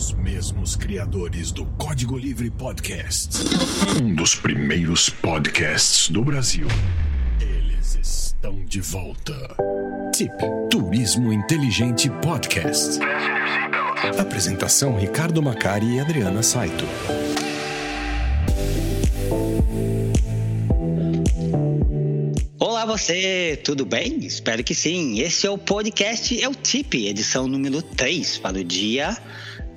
Os mesmos criadores do Código Livre Podcast. Um dos primeiros podcasts do Brasil. Eles estão de volta. TIP Turismo Inteligente Podcast. Apresentação Ricardo Macari e Adriana Saito. Olá você, tudo bem? Espero que sim. Esse é o podcast, é o TIP, edição número 3 para o dia.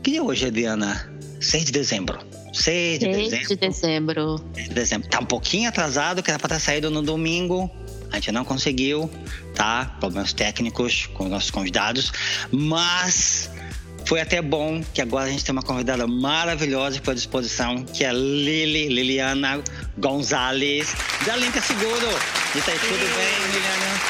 Que é hoje, Adriana? 6 de dezembro. 6 de 6 dezembro. de dezembro. 6 de dezembro. Tá um pouquinho atrasado, que era para ter saído no domingo. A gente não conseguiu, tá? Problemas técnicos com os nossos convidados. Mas foi até bom que agora a gente tem uma convidada maravilhosa à disposição, que é Lili, Liliana Gonzalez, da Linka Seguro. E tá aí, tudo bem, Liliana?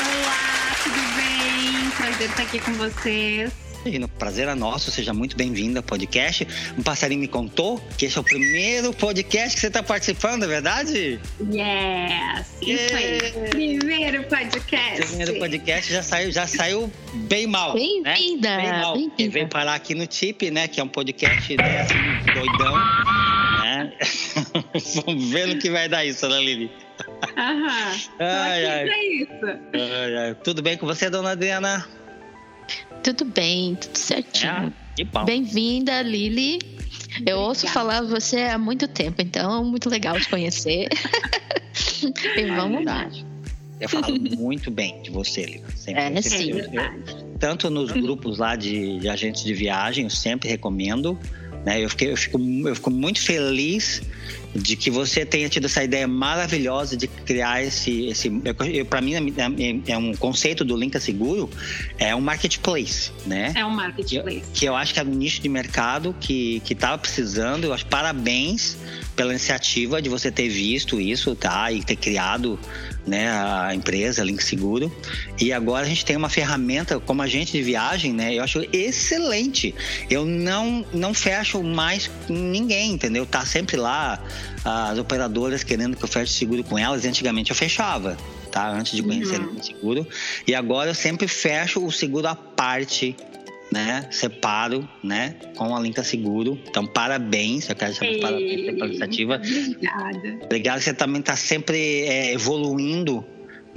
Olá, tudo bem? Prazer estar aqui com vocês. E no prazer é nosso, seja muito bem-vinda ao podcast. Um passarinho me contou que esse é o primeiro podcast que você está participando, é verdade? Yes! Isso aí. Yeah. Primeiro podcast. O primeiro podcast já saiu, já saiu bem mal. Bem-vinda, Né? Bem mal. bem-vinda. Ele veio parar aqui no TIP, né? Que é um podcast né, assim, doidão. Né? Vamos ver no que vai dar isso, né, Lili? Aham. Ai, ai. isso. Ai, ai. Tudo bem com você, dona Adriana? Tudo bem, tudo certinho. É, que bom. Bem-vinda, Lili. Eu ouço Obrigada. falar você há muito tempo, então é muito legal te conhecer. e vamos lá. Eu falo muito bem de você, Lili. Sempre, É, sim. eu- eu- tanto nos grupos lá de, de agentes de viagem, eu sempre recomendo. Né? Eu, fiquei, eu, fico, eu fico muito feliz de que você tenha tido essa ideia maravilhosa de criar esse. esse Para mim, é, é um conceito do Linka Seguro, é um marketplace, né? É um marketplace. que eu acho que é um nicho de mercado que que estava precisando. Eu acho parabéns pela iniciativa de você ter visto isso, tá? E ter criado, né, a empresa Link Seguro. E agora a gente tem uma ferramenta como agente de viagem, né? Eu acho excelente. Eu não não fecho mais com ninguém, entendeu? Tá sempre lá as operadoras querendo que eu feche seguro com elas. Antigamente eu fechava. Tá, antes de conhecer Uhum. o seguro. E agora eu sempre fecho o seguro à parte né? Separo, né? Com a Linka Seguro. Então, parabéns. Eu quero meus parabéns pela iniciativa. Obrigada. Obrigado. Você também está sempre é, evoluindo,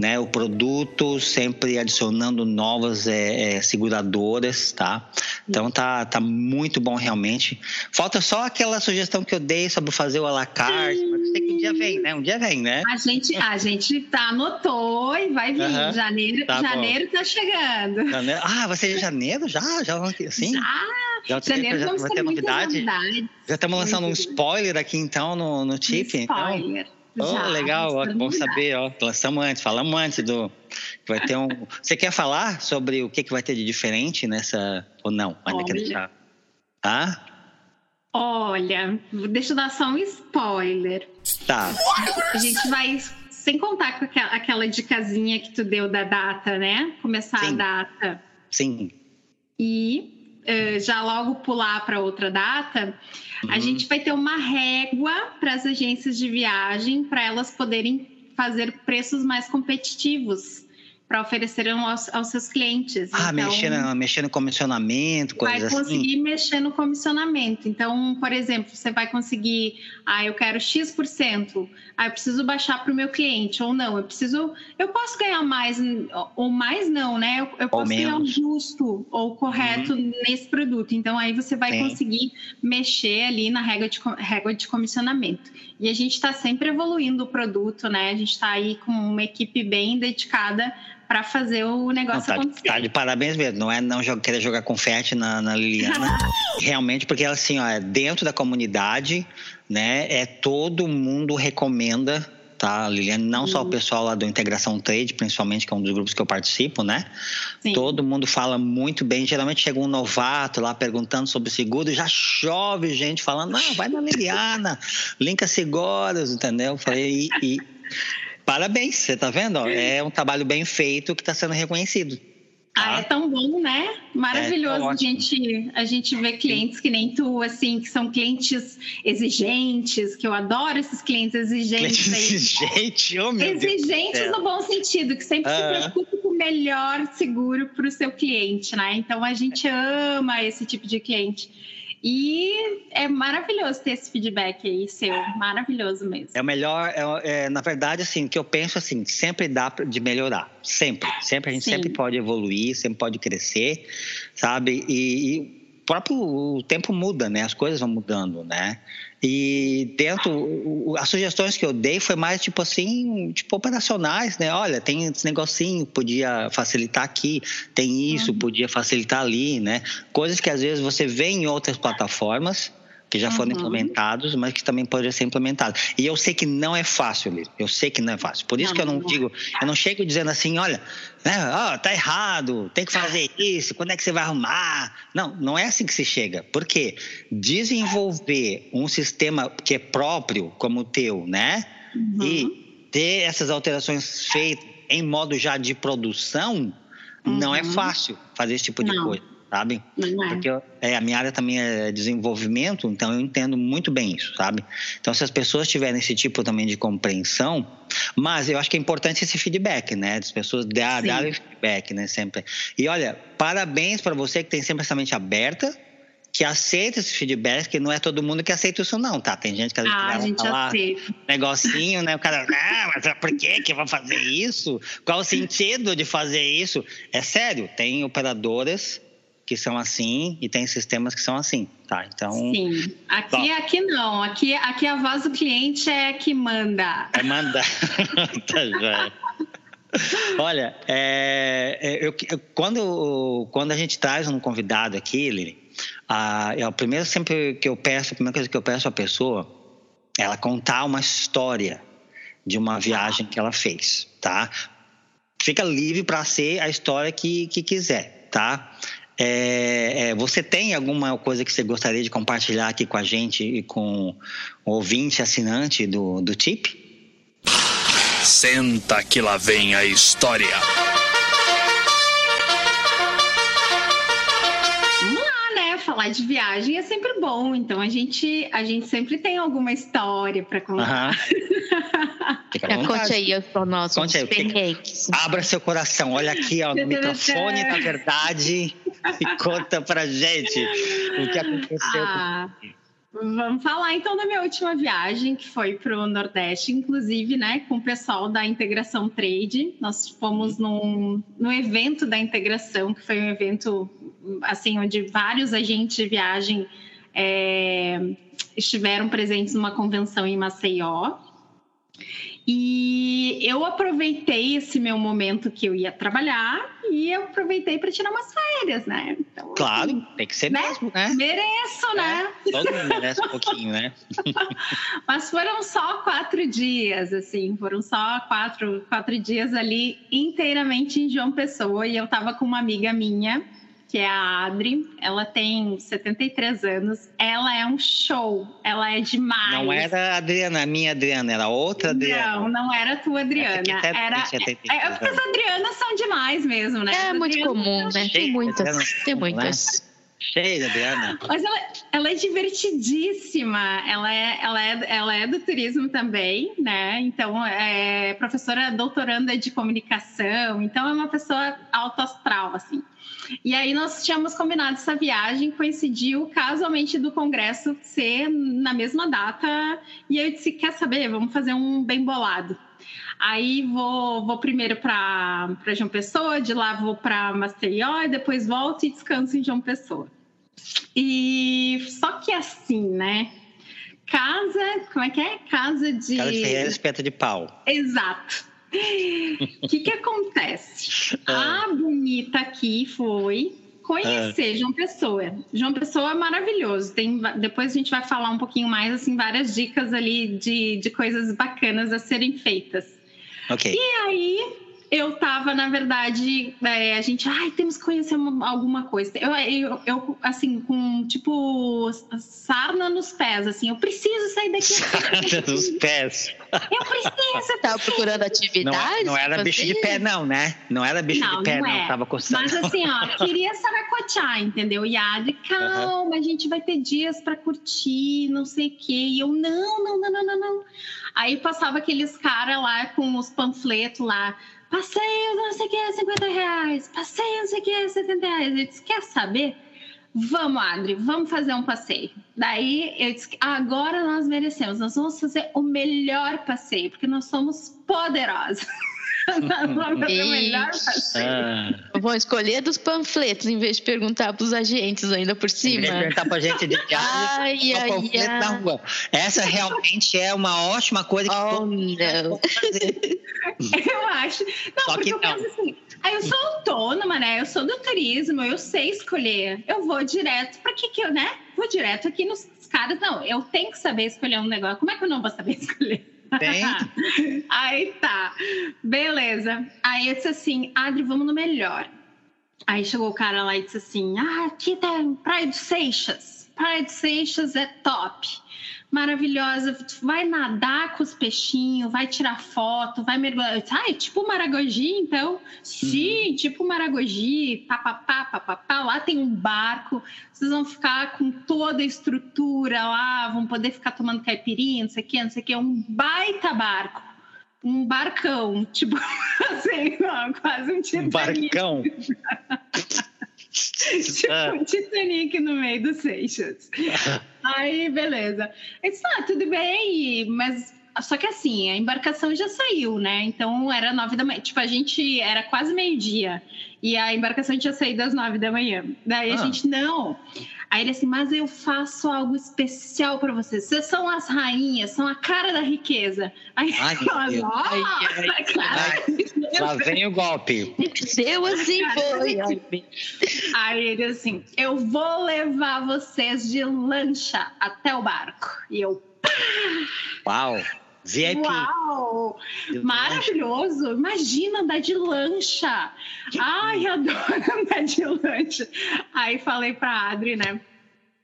né? O produto, sempre adicionando novas é, é, seguradoras, tá? Então, tá, tá muito bom realmente. Falta só aquela sugestão que eu dei sobre fazer o à la carte. Mas eu sei que um dia vem, né? Um dia vem, né? A gente, a gente tá, anotou e vai vir. Aham. Janeiro, Tá bom. janeiro tá chegando. Janeiro- Ah, vai ser janeiro já? Já assim? Já, Já, tem- janeiro já vamos vai ter novidade? novidades. Já estamos lançando um spoiler aqui então no, no chip. Então. Spoiler. Oh, Já, legal, ó, bom saber, ó. Lançamos antes, falamos antes do. que Vai ter um. Você quer falar sobre o que, que vai ter de diferente nessa. Ou não? Ainda quer Olha. deixar. Tá? Olha, deixa eu dar só um spoiler. Tá. A gente vai, sem contar com aquela, aquela dicasinha que tu deu da data, né? Começar Sim. a data Sim. e já logo pular para outra data, a Uhum. gente vai ter uma régua para as agências de viagem para elas poderem fazer preços mais competitivos para oferecer aos, aos seus clientes. Ah, Então, mexer, no, mexer no comissionamento, vai coisas assim. conseguir mexer no comissionamento. Então, por exemplo, você vai conseguir, ah, eu quero X%, ah, eu preciso baixar para o meu cliente, ou não, eu preciso, eu posso ganhar mais, ou mais não, né? Eu, eu posso ganhar o. Uhum. justo ou correto nesse produto. Então, aí você vai Sim. conseguir mexer ali na régua de, régua de comissionamento. E a gente está sempre evoluindo o produto, né? A gente está aí com uma equipe bem dedicada para fazer o Não, negócio tá, acontecer. tá de parabéns mesmo. Não é não jogar- querer jogar confete na, na Liliana. Realmente, porque ela, assim, ó, é dentro da comunidade, né? É todo mundo recomenda, tá, Liliana? Não só o Uhum. pessoal lá do Integração Trade, principalmente, que é um dos grupos que eu participo, né? Sim. Todo mundo fala muito bem. Geralmente chega um novato lá perguntando sobre seguro, já chove gente falando, não, vai na Liliana, linka seguros, entendeu? Eu Falei, e, e- parabéns, você tá vendo? ó? É um trabalho bem feito que está sendo reconhecido. Ah, é tão bom, né? Maravilhoso é, a, gente, a gente vê clientes que nem tu, assim, que são clientes exigentes, que eu adoro esses clientes exigentes. Exigente, oh, meu Exigentes Deus no bom sentido, que sempre se preocupam com o melhor seguro para o seu cliente, né? Então a gente ama esse tipo de cliente. E é maravilhoso ter esse feedback aí seu, maravilhoso mesmo. É o melhor, é, é, na verdade, assim, que eu penso assim, sempre dá de melhorar, sempre, sempre a gente Sim. sempre pode evoluir, sempre pode crescer, sabe? E, e próprio o tempo muda, né? As coisas vão mudando, né? E dentro, as sugestões que eu dei foi mais tipo assim, tipo operacionais, né? Olha, tem esse negocinho, podia facilitar aqui, tem isso, uhum. podia facilitar ali, né? Coisas que às vezes você vê em outras plataformas que já foram uhum. implementados, mas que também poderiam ser implementados. E eu sei que não é fácil, Liz. Eu sei que não é fácil. Por isso não, que eu não, não digo, eu não chego dizendo assim, olha, né, oh, tá errado, tem que fazer isso, quando é que você vai arrumar? Não, não é assim que se chega. Porque desenvolver um sistema que é próprio, como o teu, né? Uhum. E ter essas alterações feitas em modo já de produção, uhum. não é uhum. fácil fazer esse tipo de não. coisa sabe? É. Porque é, a minha área também é desenvolvimento, então eu entendo muito bem isso, sabe? Então, se as pessoas tiverem esse tipo também de compreensão, mas eu acho que é importante esse feedback, né? As pessoas darem dar feedback, né? Sempre. E olha, parabéns para você que tem sempre essa mente aberta, que aceita esse feedback, que não é todo mundo que aceita isso não, tá? Tem gente que às vezes ah, a gente falar aceita. negocinho, né? O cara, ah, mas por que que eu vou fazer isso? Qual o sentido de fazer isso? É sério, tem operadoras que são assim e tem sistemas que são assim, tá? Então. Sim. Aqui, aqui não. Aqui, aqui a voz do cliente é que manda. É manda. tá já. Olha, é, é, eu, eu, quando, quando a gente traz um convidado aqui, Lili, a, é o primeiro sempre que eu peço, a primeira coisa que eu peço à pessoa, é ela contar uma história de uma viagem que ela fez, tá? Fica livre para ser a história que, que quiser, tá? É, é, você tem alguma coisa que você gostaria de compartilhar aqui com a gente e com o ouvinte assinante do, do TIP? Senta que lá vem a história. Falar de viagem é sempre bom, então a gente, a gente sempre tem alguma história para contar. Uhum. conte aí para nós conte aí, perrengues. Abra seu coração, olha aqui ó, no microfone da verdade e conta pra gente o que aconteceu. Ah. Vamos falar então da minha última viagem, que foi para o Nordeste, inclusive, né, com o pessoal da Integração Trade. Nós fomos num, num evento da integração, que foi um evento assim onde vários agentes de viagem é, estiveram presentes numa convenção em Maceió. E eu aproveitei esse meu momento que eu ia trabalhar e eu aproveitei para tirar umas férias, né? Então, claro, assim, tem que ser né? mesmo, né? Mereço, né? é, né? Todo mundo merece um pouquinho, né? Mas foram só quatro dias, assim, foram só quatro, quatro dias ali inteiramente em João Pessoa e eu tava com uma amiga minha que é a Adri. Ela tem 73 anos. Ela é um show. Ela é demais. Não era a Adriana, a minha Adriana, era outra Adriana. Não, não era a tua Adriana. Era, é, é, porque as Adrianas são demais mesmo, né? É muito comum, né? Tem muitas. Tem muitas. Né? Cheia, Adriana. Mas ela, ela, é divertidíssima. Ela é, ela, é, ela é do turismo também, né? Então, é professora doutoranda de comunicação. Então, é uma pessoa alto astral, assim. E aí, nós tínhamos combinado essa viagem, coincidiu casualmente do congresso ser na mesma data. E eu disse: quer saber? Vamos fazer um bem bolado. Aí vou, vou primeiro para João Pessoa, de lá vou para Maceió e depois volto e descanso em João Pessoa. E só que assim, né? Casa, como é que é? Casa de. Casa de Ferreira, espeta de pau. Exato. O que, que acontece? Ah. A bonita aqui foi conhecer ah. João Pessoa. João Pessoa é maravilhoso. Tem, depois a gente vai falar um pouquinho mais, assim, várias dicas ali de, de coisas bacanas a serem feitas. Ok. E aí, eu tava, na verdade, é, a gente, ai, temos que conhecer uma, alguma coisa. Eu, eu, eu, assim, com, tipo, sarna nos pés, assim, eu preciso sair daqui. Sarna nos pés. Eu preciso. Tava procurando atividades? Não, não era bicho de pé, não, né? Não era bicho não, de pé, não. não. É. Tava coçando. Mas assim, ó, queria saracotear, entendeu? E a Adri, calma, uhum. a gente vai ter dias pra curtir, não sei o quê. E eu, não, não, não, não, não, não. Aí passava aqueles caras lá com os panfletos lá passeio não sei o que, 50 reais, passeio não sei o que, 70 reais. Ele disse, quer saber? Vamos, Adri, vamos fazer um passeio. Daí eu disse, agora nós merecemos, nós vamos fazer o melhor passeio, porque nós somos poderosos. ah. Vão escolher dos panfletos em vez de perguntar para os agentes ainda por cima. Em perguntar para a gente de ai, ai, panfleto ai. na rua. Essa realmente é uma ótima coisa que oh, não. Eu acho. Não, Só porque eu não. penso assim, aí eu sou autônoma, né? Eu sou do turismo, eu sei escolher. Eu vou direto. Para que que eu, né? Vou direto aqui nos caras. Não, eu tenho que saber escolher um negócio. Como é que eu não vou saber escolher? Tem? Aí tá. Beleza. Aí eu disse assim, Adri, vamos no melhor. Aí chegou o cara lá e disse assim: Ah, aqui tem Praia dos Seixas. Praia dos Seixas é top maravilhosa. Vai nadar com os peixinhos, vai tirar foto, vai mergulhar. É tipo Maragogi, então? Sim, uhum. tipo Maragogi, papapá, papapá. Lá tem um barco, vocês vão ficar com toda a estrutura lá, vão poder ficar tomando caipirinha, não sei o que, não sei o que. É um baita barco. Um barcão, tipo assim, quase um Titanic. Um barcão? tipo um Titanic no meio dos Seixas. Aí, beleza. Eu ah, tudo bem, mas só que assim, a embarcação já saiu, né? Então era nove da manhã. Tipo, a gente era quase meio-dia. E a embarcação tinha saído às nove da manhã. Daí ah. a gente, não. Aí ele assim, mas eu faço algo especial para vocês. Vocês são as rainhas, são a cara da riqueza. Aí ai, nós, ai, ai, ai, Lá vem o golpe. Deu assim, foi. Aí ele assim, eu vou levar vocês de lancha até o barco. E eu, pá! Uau! VIP. Uau! Maravilhoso! Imagina andar de lancha. Ai, adoro andar de lancha. Aí falei pra Adri, né?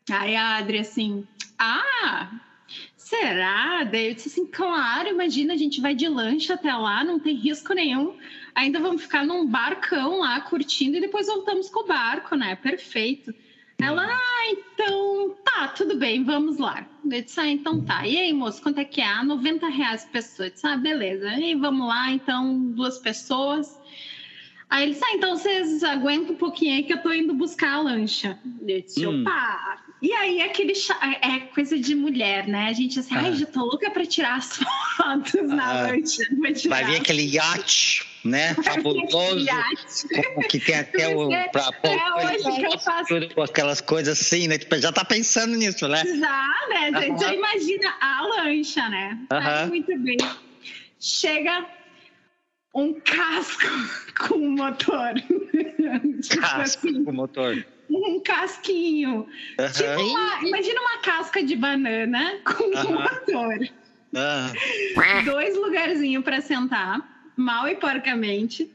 Aí a Adri assim, ah, será? Daí eu disse assim, claro, imagina, a gente vai de lancha até lá, não tem risco nenhum. Ainda vamos ficar num barcão lá curtindo e depois voltamos com o barco, né? Perfeito. Ela, ah, então tá, tudo bem, vamos lá. Eu disse, ah, então tá. E aí, moço, quanto é que é? Ah, 90 reais por pessoa. Eu disse, ah, beleza. E vamos lá, então, duas pessoas. Aí ele disse, ah, então vocês aguentam um pouquinho aí que eu tô indo buscar a lancha. Eu disse, hum. opa! E aí, aquele chá, é coisa de mulher, né? A gente assim, ah. ai, já tô louca pra tirar as fotos na ah. lancha. Vai vir aquele iate, né? Fabuloso. que tem até o. Pra, é hoje que eu faço. Aquelas coisas assim, né? Tipo, já tá pensando nisso, né? Já, né? Gente, já imagina a lancha, né? Aí, muito bem. Chega um casco com motor. Tipo casco assim, com motor. Um casquinho. Uhum. Tipo uma, imagina uma casca de banana com uhum. um motor. Uhum. Dois lugarzinhos para sentar, mal e porcamente.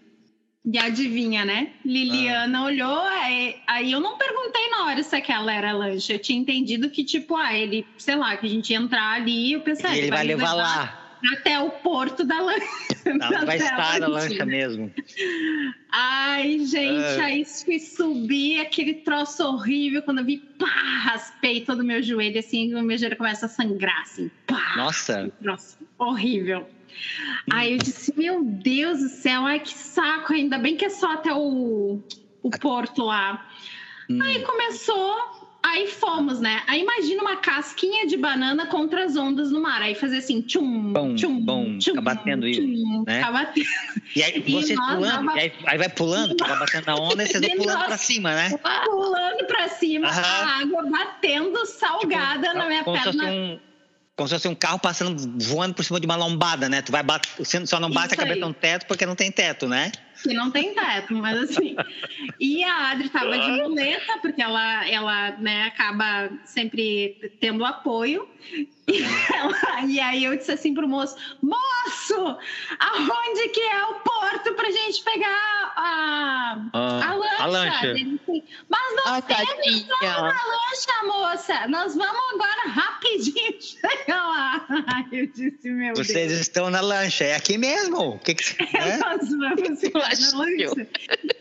E adivinha, né? Liliana olhou, aí, aí, eu não perguntei na hora se aquela era lanche. Eu tinha entendido que, tipo, ah, ele, sei lá, que a gente ia entrar ali e eu pensei, ah, ele, ele vai levar, levar lá até o porto da lancha. Não, vai estar na lancha mesmo. Ai, gente, uh... aí fui subir aquele troço horrível. Quando eu vi, pá, raspei todo o meu joelho, assim, o meu joelho começa a sangrar, assim, pá. Nossa! Troço horrível. Aí eu disse, meu Deus do céu, ai que saco, ainda bem que é só até o, o porto lá. Hum. Aí começou Aí fomos, né? Aí imagina uma casquinha de banana contra as ondas no mar. Aí fazer assim, tchum, bom, tchum, bom, tchum, fica batendo tchum, isso, né? Fica batendo. E aí você e pulando, dava... aí, aí, vai pulando, fica batendo na onda e você vai pulando pra cima, né? Pulando pra cima, a água batendo salgada tipo, na minha perna. Um, como se fosse um carro passando, voando por cima de uma lombada, né? Tu vai bater, só não bate isso a cabeça aí. no teto porque não tem teto, né? Que não tem teto, mas assim. E a Adri tava de muleta, porque ela, ela né, acaba sempre tendo apoio. E, ela, e, aí eu disse assim pro moço: Moço, aonde que é o porto pra gente pegar a, Ah, a lancha? a lancha. Ele disse, Mas nós Ah, temos tadinha. na lancha, moça. Nós vamos agora rapidinho chegar lá. Eu disse, meu Vocês Deus. estão na lancha, é aqui mesmo. O que que né? Nós vamos ficar lancha.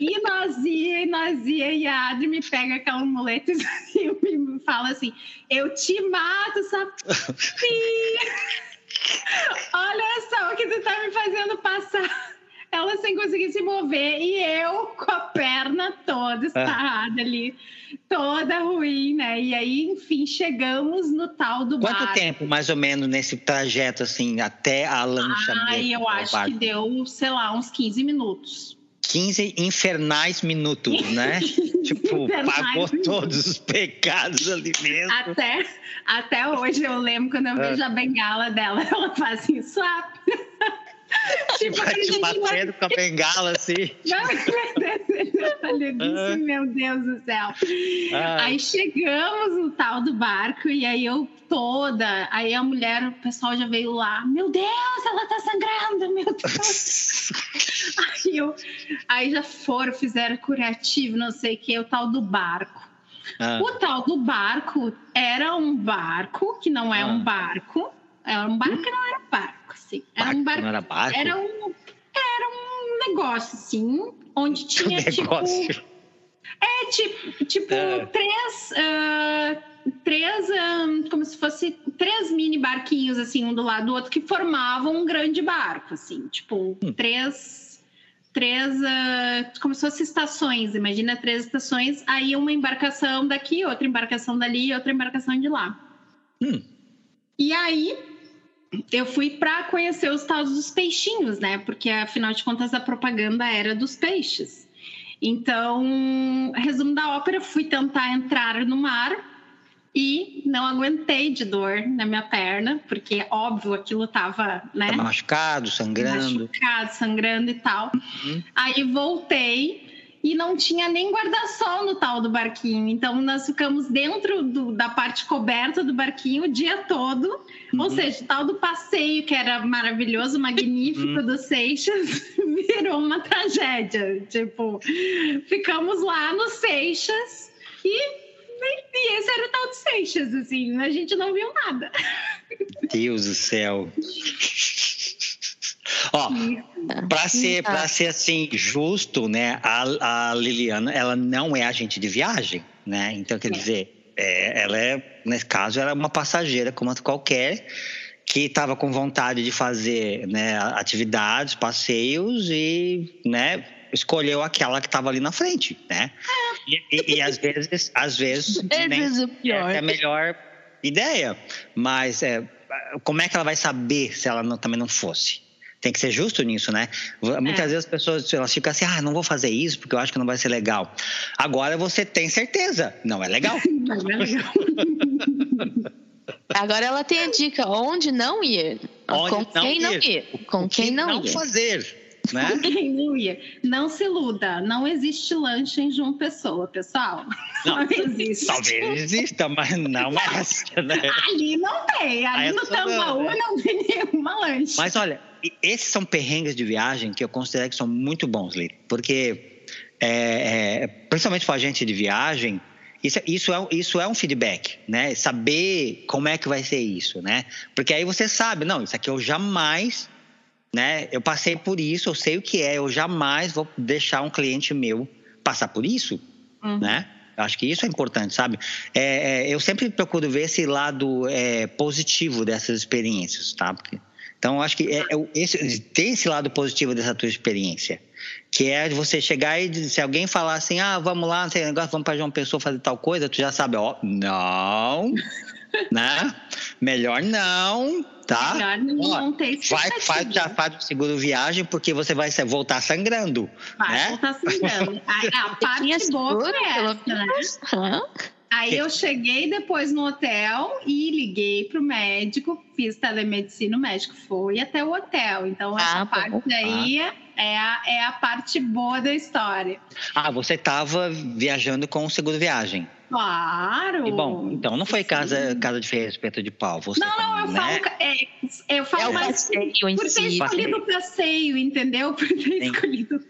E nós ia, e nós ia, e a Adri me pega aquela muleta e me fala assim: Eu te mato, sapi. Olha só o que tu tá me fazendo passar. Ela sem conseguir se mover e eu com a perna toda estarrada ali, toda ruim, né? E aí, enfim, chegamos no tal do Quanto tempo, mais ou menos, nesse trajeto, assim, até a lancha Ai, mesmo, eu acho barco? que deu, sei lá, uns 15 minutos. 15 infernais minutos, né? tipo, Infernais pagou minutos. todos os pecados ali mesmo. Até, até hoje eu lembro quando eu É. vejo a bengala dela, ela faz assim, swap. Tipo, Vai te batendo com a bengala, assim. Disse, meu Deus do céu. Ai. Aí chegamos no tal do barco e aí eu toda, aí a mulher, o pessoal já veio lá, meu Deus, ela tá sangrando, meu Deus. aí, eu, aí já foram, fizeram curativo, não sei o que, o tal do barco. Ah, O tal do barco era um barco que não é Ah. um barco, era um barco que não era barco, assim. Era um barco, não era barco? era um, era um negócio, assim, onde tinha, negócio. tipo... É, tipo, tipo É. três... ah, três, ah, como se fosse três mini barquinhos, assim, um do lado do outro, que formavam um grande barco, assim. Tipo, Hum. três... Três, ah, como se fossem estações, imagina três estações, aí uma embarcação daqui, outra embarcação dali e outra embarcação de lá. Hum. E aí, eu fui para conhecer os tais dos peixinhos, né? Porque afinal de contas a propaganda era dos peixes. Então, resumo da ópera, fui tentar entrar no mar e não aguentei de dor na minha perna, porque óbvio aquilo tava, né? Machucado, sangrando. machucado, sangrando e tal. Uhum. Aí voltei e não tinha nem guarda-sol no tal do barquinho. Então nós ficamos dentro do- da parte coberta do barquinho o dia todo. Ou Uhum. seja, o tal do passeio que era maravilhoso, magnífico Uhum. dos Seixas virou uma tragédia. Tipo, ficamos lá nos Seixas e e esse era o tal de Seixas, assim, a gente não viu nada. Deus do céu. Ó, Para ser, pra ser assim, justo, né? A, a Liliana, ela não é agente de viagem, né? Então, quer dizer, é, ela é, nesse caso, ela é uma passageira como qualquer, que estava com vontade de fazer né, atividades, passeios e, né? Escolheu aquela que estava ali na frente, né? E, e- e às vezes, às vezes, nem pior. é a melhor ideia. Mas é, como é que ela vai saber se ela não- também não fosse? Tem que ser justo nisso, né? Muitas É. vezes as pessoas elas ficam assim, ah, não vou fazer isso porque eu acho que não vai ser legal. Agora você tem certeza, não é legal. Não é legal. Agora ela tem a dica onde não ir. Onde com não quem não ir. ir. Com quem que não, não ir. fazer, né? Quem não se iluda, não existe lanche em João Pessoa, pessoal. Não, Não, existe. Talvez exista, mas não essa, né? Ali não tem, ali no essa não, Tambaú né? não tem nenhuma lanche. Mas olha, esses são perrengues de viagem que eu considero que são muito bons, Lili. Porque, é, é, principalmente para a gente de viagem, isso, é- isso, é, isso é um feedback, né? Saber como é que vai ser isso, né? Porque aí você sabe, não, isso aqui eu jamais, né? Eu passei por isso, eu sei o que é, eu jamais vou deixar um cliente meu passar por isso, Uhum. né? Eu acho que isso é importante, sabe? É, é, eu sempre procuro ver esse lado é, positivo dessas experiências, tá? Porque- então, acho que é, é esse, tem esse lado positivo dessa tua experiência, que é de você chegar e se alguém falar assim, ah, vamos lá, não sei negócio, vamos para João Pessoa fazer tal coisa, tu já sabe, ó, não, né? Melhor não, tá? Melhor não, ter Vai, faz, já faz o seguro viagem, porque você vai voltar sangrando, Vai né? voltar sangrando. A, a parte boa foi essa, né? Aí eu cheguei depois no hotel e liguei pro médico, fiz telemedicina, o médico foi até o hotel. Então, essa Ah, bom. parte aí É a, é a parte boa da história. Ah, você estava viajando com o seguro viagem. Claro! E bom, então não foi casa, casa de feira espeto de pau. Você não, não, eu né? falo, é, eu falo É o mais por, passeio em por ter si. escolhido o passeio, entendeu? Por ter Sim. escolhido.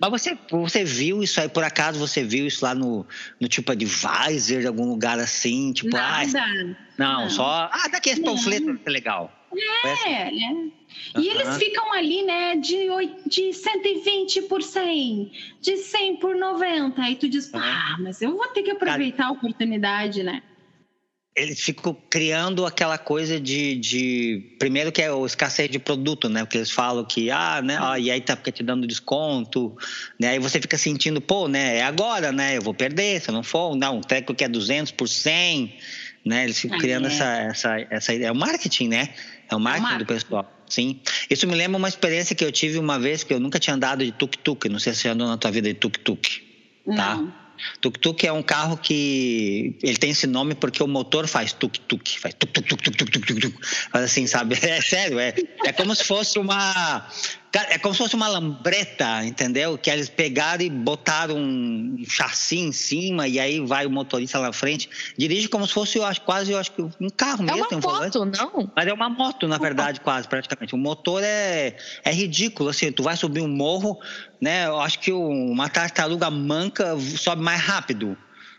Mas você, você viu isso aí, por acaso você viu isso lá no, no tipo Advisor, algum lugar assim? Tipo, ah, Nada. não, não. só. Ah, daqui esse panfleto é legal. É, né? E Aham. eles ficam ali, né, de, oi- de 120 por 100, de 100 por 90. Aí tu diz, ah, mas eu vou ter que aproveitar a oportunidade, né? Eles ficam criando aquela coisa de, de. Primeiro que é o escassez de produto, né? Porque eles falam que, ah, né? ó, e aí tá fica te dando desconto, né? Aí você fica sentindo, pô, né? É agora, né? Eu vou perder se eu não for. Não, um treco que é 200 por 100, né? Eles ficam Ah, criando é. essa, essa, essa ideia. É o marketing, né? É o marketing do marketing. pessoal. Sim. Isso me lembra uma experiência que eu tive uma vez que eu nunca tinha andado de tuk-tuk. Não sei se você andou na tua vida de tuk-tuk. Tá. Tuk-tuk é um carro que ele tem esse nome porque o motor faz tuk-tuk, faz tuk-tuk-tuk-tuk-tuk-tuk, faz assim, sabe? É sério, é, é como se fosse uma cara, é como se fosse uma lambreta, entendeu? Que eles pegaram e botaram um chassi em cima e aí vai o motorista lá na frente, dirige como se fosse, eu acho, quase, eu acho que um carro É mesmo, uma tem um volante. foto, não? Mas é uma moto, na verdade, quase, praticamente. O motor é, é ridículo, assim, tu vai subir um morro, né? Eu acho que uma tartaruga manca sobe mais rápido,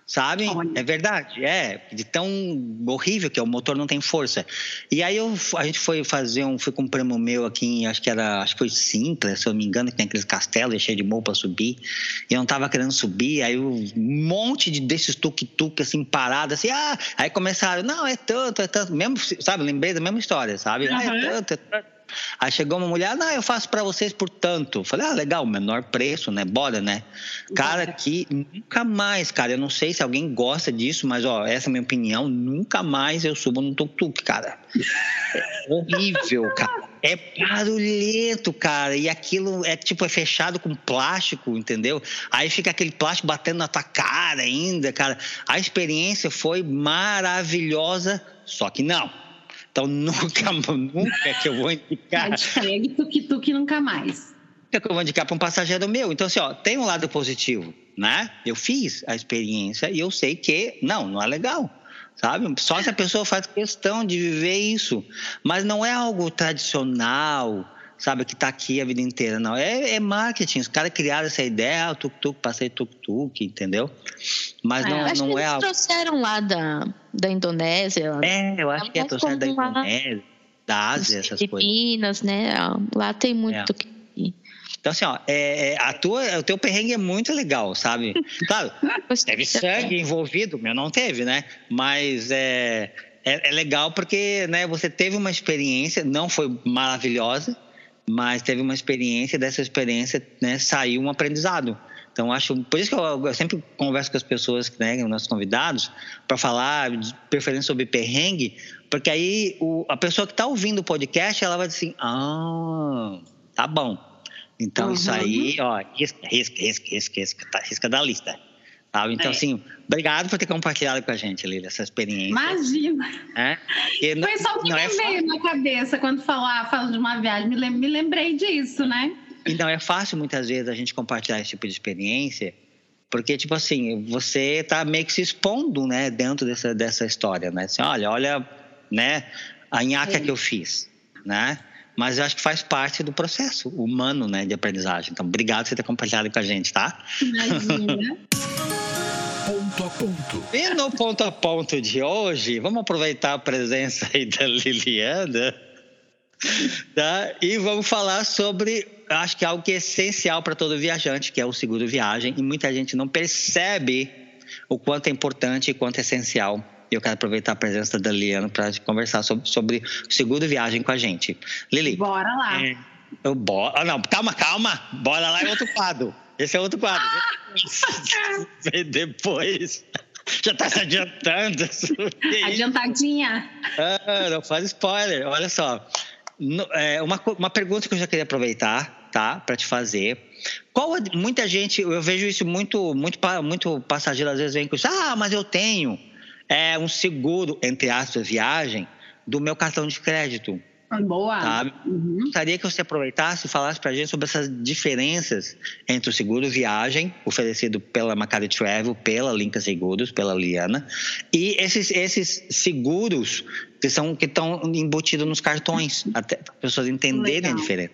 sabe? Olha. É verdade, é. De tão horrível que é, o motor não tem força. E aí eu, a gente foi fazer um, fui com um primo meu aqui, em, acho que era, acho que foi Sintra, se eu não me engano, que tem aqueles castelos cheios de morro pra subir. E eu não tava querendo subir, aí um monte de desses tuk-tuk assim parado, assim, ah, aí começaram, não, é tanto, é tanto, mesmo, sabe, lembrei da mesma história, sabe? Ah, é tanto, é tanto. Aí chegou uma mulher, não, eu faço pra vocês por tanto. Falei, ah, legal, menor preço, né? Bora, né? Cara, que nunca mais, cara, eu não sei se alguém gosta disso, mas ó, essa é a minha opinião, nunca mais eu subo no tuk-tuk, cara. É horrível, cara. É barulhento, cara. E aquilo é tipo, é fechado com plástico, entendeu? Aí fica aquele plástico batendo na tua cara ainda, cara. A experiência foi maravilhosa, só que não. Então nunca, nunca que eu vou indicar Hashtag tuk-tuk nunca mais. que eu vou indicar para um passageiro meu. Então, assim, ó, tem um lado positivo, né? Eu fiz a experiência e eu sei que não, não é legal, sabe? Só se a pessoa faz questão de viver isso, mas não é algo tradicional, sabe? Que está aqui a vida inteira, não. É, é marketing. Os caras criaram essa ideia, ah, tuk-tuk, passei tuk-tuk, entendeu? Mas É, não, Acho que não é eles algo. trouxeram lá da, da Indonésia, É, eu acho É que é trouxeram da. Indonésia, da Ásia, essas coisas. Filipinas, né? Lá tem muito É. Então, assim, ó, é, é, a tua, o teu perrengue é muito legal, sabe? Claro, teve sangue envolvido, meu não teve, né? Mas é, é, é legal porque né, você teve uma experiência, não foi maravilhosa, mas teve uma experiência, dessa experiência né, saiu um aprendizado. Então, acho, por isso que eu, eu sempre converso com as pessoas, né, nossos convidados, para falar de preferência sobre perrengue, porque aí o, a pessoa que está ouvindo o podcast, ela vai dizer assim, ah, tá bom. Então, isso Uhum. aí, ó, risca, risca, risca, risca, risca, tá, risca da lista. Sabe? Então, É. assim, obrigado por ter compartilhado com a gente, Lili, essa experiência. Imagina. não- Foi só o que não me é veio na cabeça quando falar, falo de uma viagem. Me, lem- me lembrei disso, né? E não é fácil muitas vezes a gente compartilhar esse tipo de experiência, porque tipo assim, você tá meio que se expondo, né, dentro dessa dessa história, né? Assim, olha, olha, né, a nhaca É. que eu fiz, né? Mas eu acho que faz parte do processo humano, né, de aprendizagem. Então, obrigado por você ter compartilhado com a gente, tá? Imagina. Ponto a ponto. E no ponto a ponto de hoje, vamos aproveitar a presença aí da Liliana, tá? E vamos falar sobre, acho que algo que é essencial para todo viajante, que é o seguro viagem, e muita gente não percebe o quanto é importante e quanto é essencial. E eu quero aproveitar a presença da Liliana para conversar sobre, sobre o seguro viagem com a gente. Lili, Bora lá. é, eu bo... ah, não, calma, calma. Bora lá é outro quadro. Esse é outro quadro. Vem depois. Já tá se adiantando. Adiantadinha. Ah, não faz spoiler. Olha só. É, uma, uma pergunta que eu já queria aproveitar, tá? Para te fazer. Qual muita gente, eu vejo isso muito, muito, muito passageiro às vezes vem com isso. Ah, mas eu tenho é, um seguro entre aspas viagem do meu cartão de crédito. Boa. Sabe? Uhum. Gostaria que você aproveitasse e falasse para a gente sobre essas diferenças entre o seguro viagem, oferecido pela Macari Travel, pela Linka Seguros, pela Liana, e esses, esses seguros que são que estão embutidos nos cartões, até para as pessoas entenderem Legal. a diferença.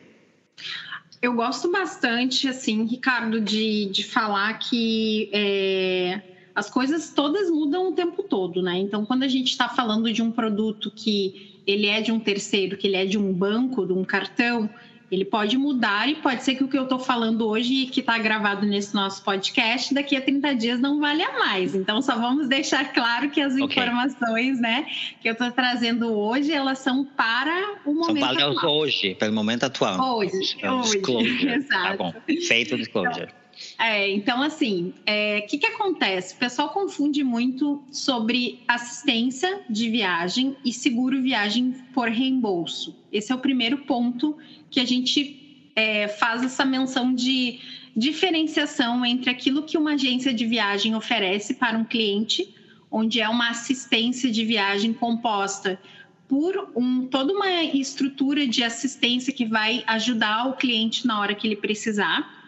Eu gosto bastante, assim, Ricardo, de, de falar que é, as coisas todas mudam o tempo todo, né? Então, quando a gente está falando de um produto que ele é de um terceiro, que ele é de um banco, de um cartão, ele pode mudar e pode ser que o que eu estou falando hoje, que está gravado nesse nosso podcast, daqui a 30 dias não valha mais. Então, só vamos deixar claro que as okay. informações né, que eu estou trazendo hoje, elas são para o momento são atual. Hoje, para o momento atual. Hoje, é hoje. Disclosure. Exato. Tá bom. Feito o disclosure. Então, é, então, assim, o é, que, que acontece? O pessoal confunde muito sobre assistência de viagem e seguro viagem por reembolso. Esse é o primeiro ponto que a gente é, faz essa menção de diferenciação entre aquilo que uma agência de viagem oferece para um cliente, onde é uma assistência de viagem composta por um, toda uma estrutura de assistência que vai ajudar o cliente na hora que ele precisar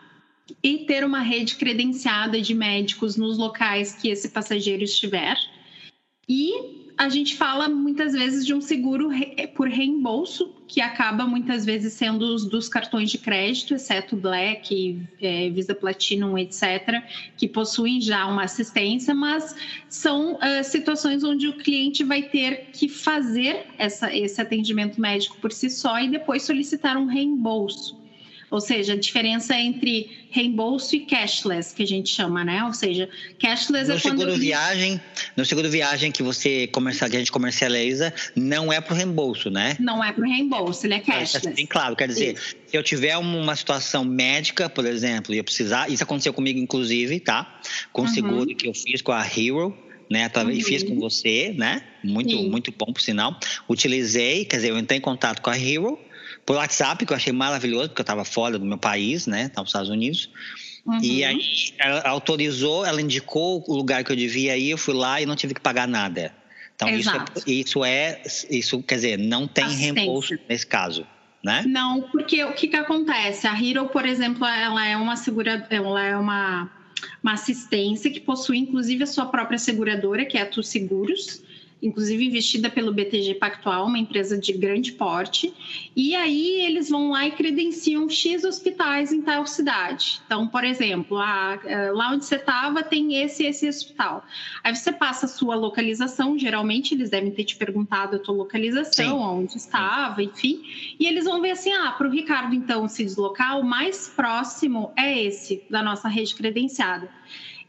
e ter uma rede credenciada de médicos nos locais que esse passageiro estiver. E a gente fala muitas vezes de um seguro por reembolso, que acaba muitas vezes sendo os dos cartões de crédito, exceto Black, é, Visa Platinum, etc., que possuem já uma assistência, mas são uh, situações onde o cliente vai ter que fazer essa, esse atendimento médico por si só e depois solicitar um reembolso. Ou seja, a diferença entre reembolso e cashless, que a gente chama, né? Ou seja, cashless no é quando... seguro viagem, no seguro viagem que você comercial, que a gente comercializa, não é para o reembolso, né? Não é para o reembolso, ele é cashless. Sim, claro, quer dizer, isso. se eu tiver uma situação médica, por exemplo, e eu precisar, isso aconteceu comigo inclusive, tá? Com o uhum. seguro que eu fiz com a Hero, né? Uhum. Fiz com você, né? Muito, Sim. muito bom, por sinal. Utilizei, quer dizer, eu entrei em contato com a Hero, por WhatsApp, que eu achei maravilhoso, porque eu estava fora do meu país, né? Estava nos Estados Unidos. Uhum. E aí ela autorizou, ela indicou o lugar que eu devia ir, eu fui lá e não tive que pagar nada. Então isso é, isso é, isso quer dizer, não tem reembolso nesse caso. Né? Não, porque o que, que acontece? A Hero, por exemplo, ela é uma segura, ela é uma, uma assistência que possui inclusive a sua própria seguradora, que é a Tu Seguros inclusive investida pelo BTG Pactual, uma empresa de grande porte, e aí eles vão lá e credenciam X hospitais em tal cidade. Então, por exemplo, a, eh, lá onde você estava tem esse esse hospital. Aí você passa a sua localização, geralmente eles devem ter te perguntado a tua localização, Sim. onde estava, enfim, e eles vão ver assim, ah, para o Ricardo então se deslocar, o mais próximo é esse da nossa rede credenciada.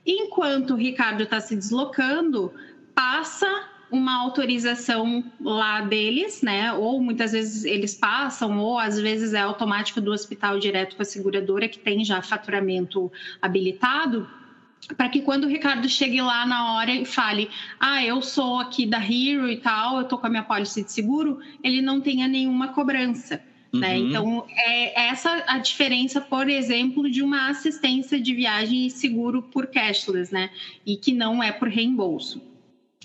Enquanto o Ricardo está se deslocando, passa uma autorização lá deles, né? Ou muitas vezes eles passam, ou às vezes é automático do hospital direto com a seguradora que tem já faturamento habilitado, para que quando o Ricardo chegue lá na hora e fale, ah, eu sou aqui da Hero e tal, eu tô com a minha pólice de seguro, ele não tenha nenhuma cobrança. Né? Uhum. Né? Então, é essa a diferença, por exemplo, de uma assistência de viagem e seguro por cashless, né? E que não é por reembolso.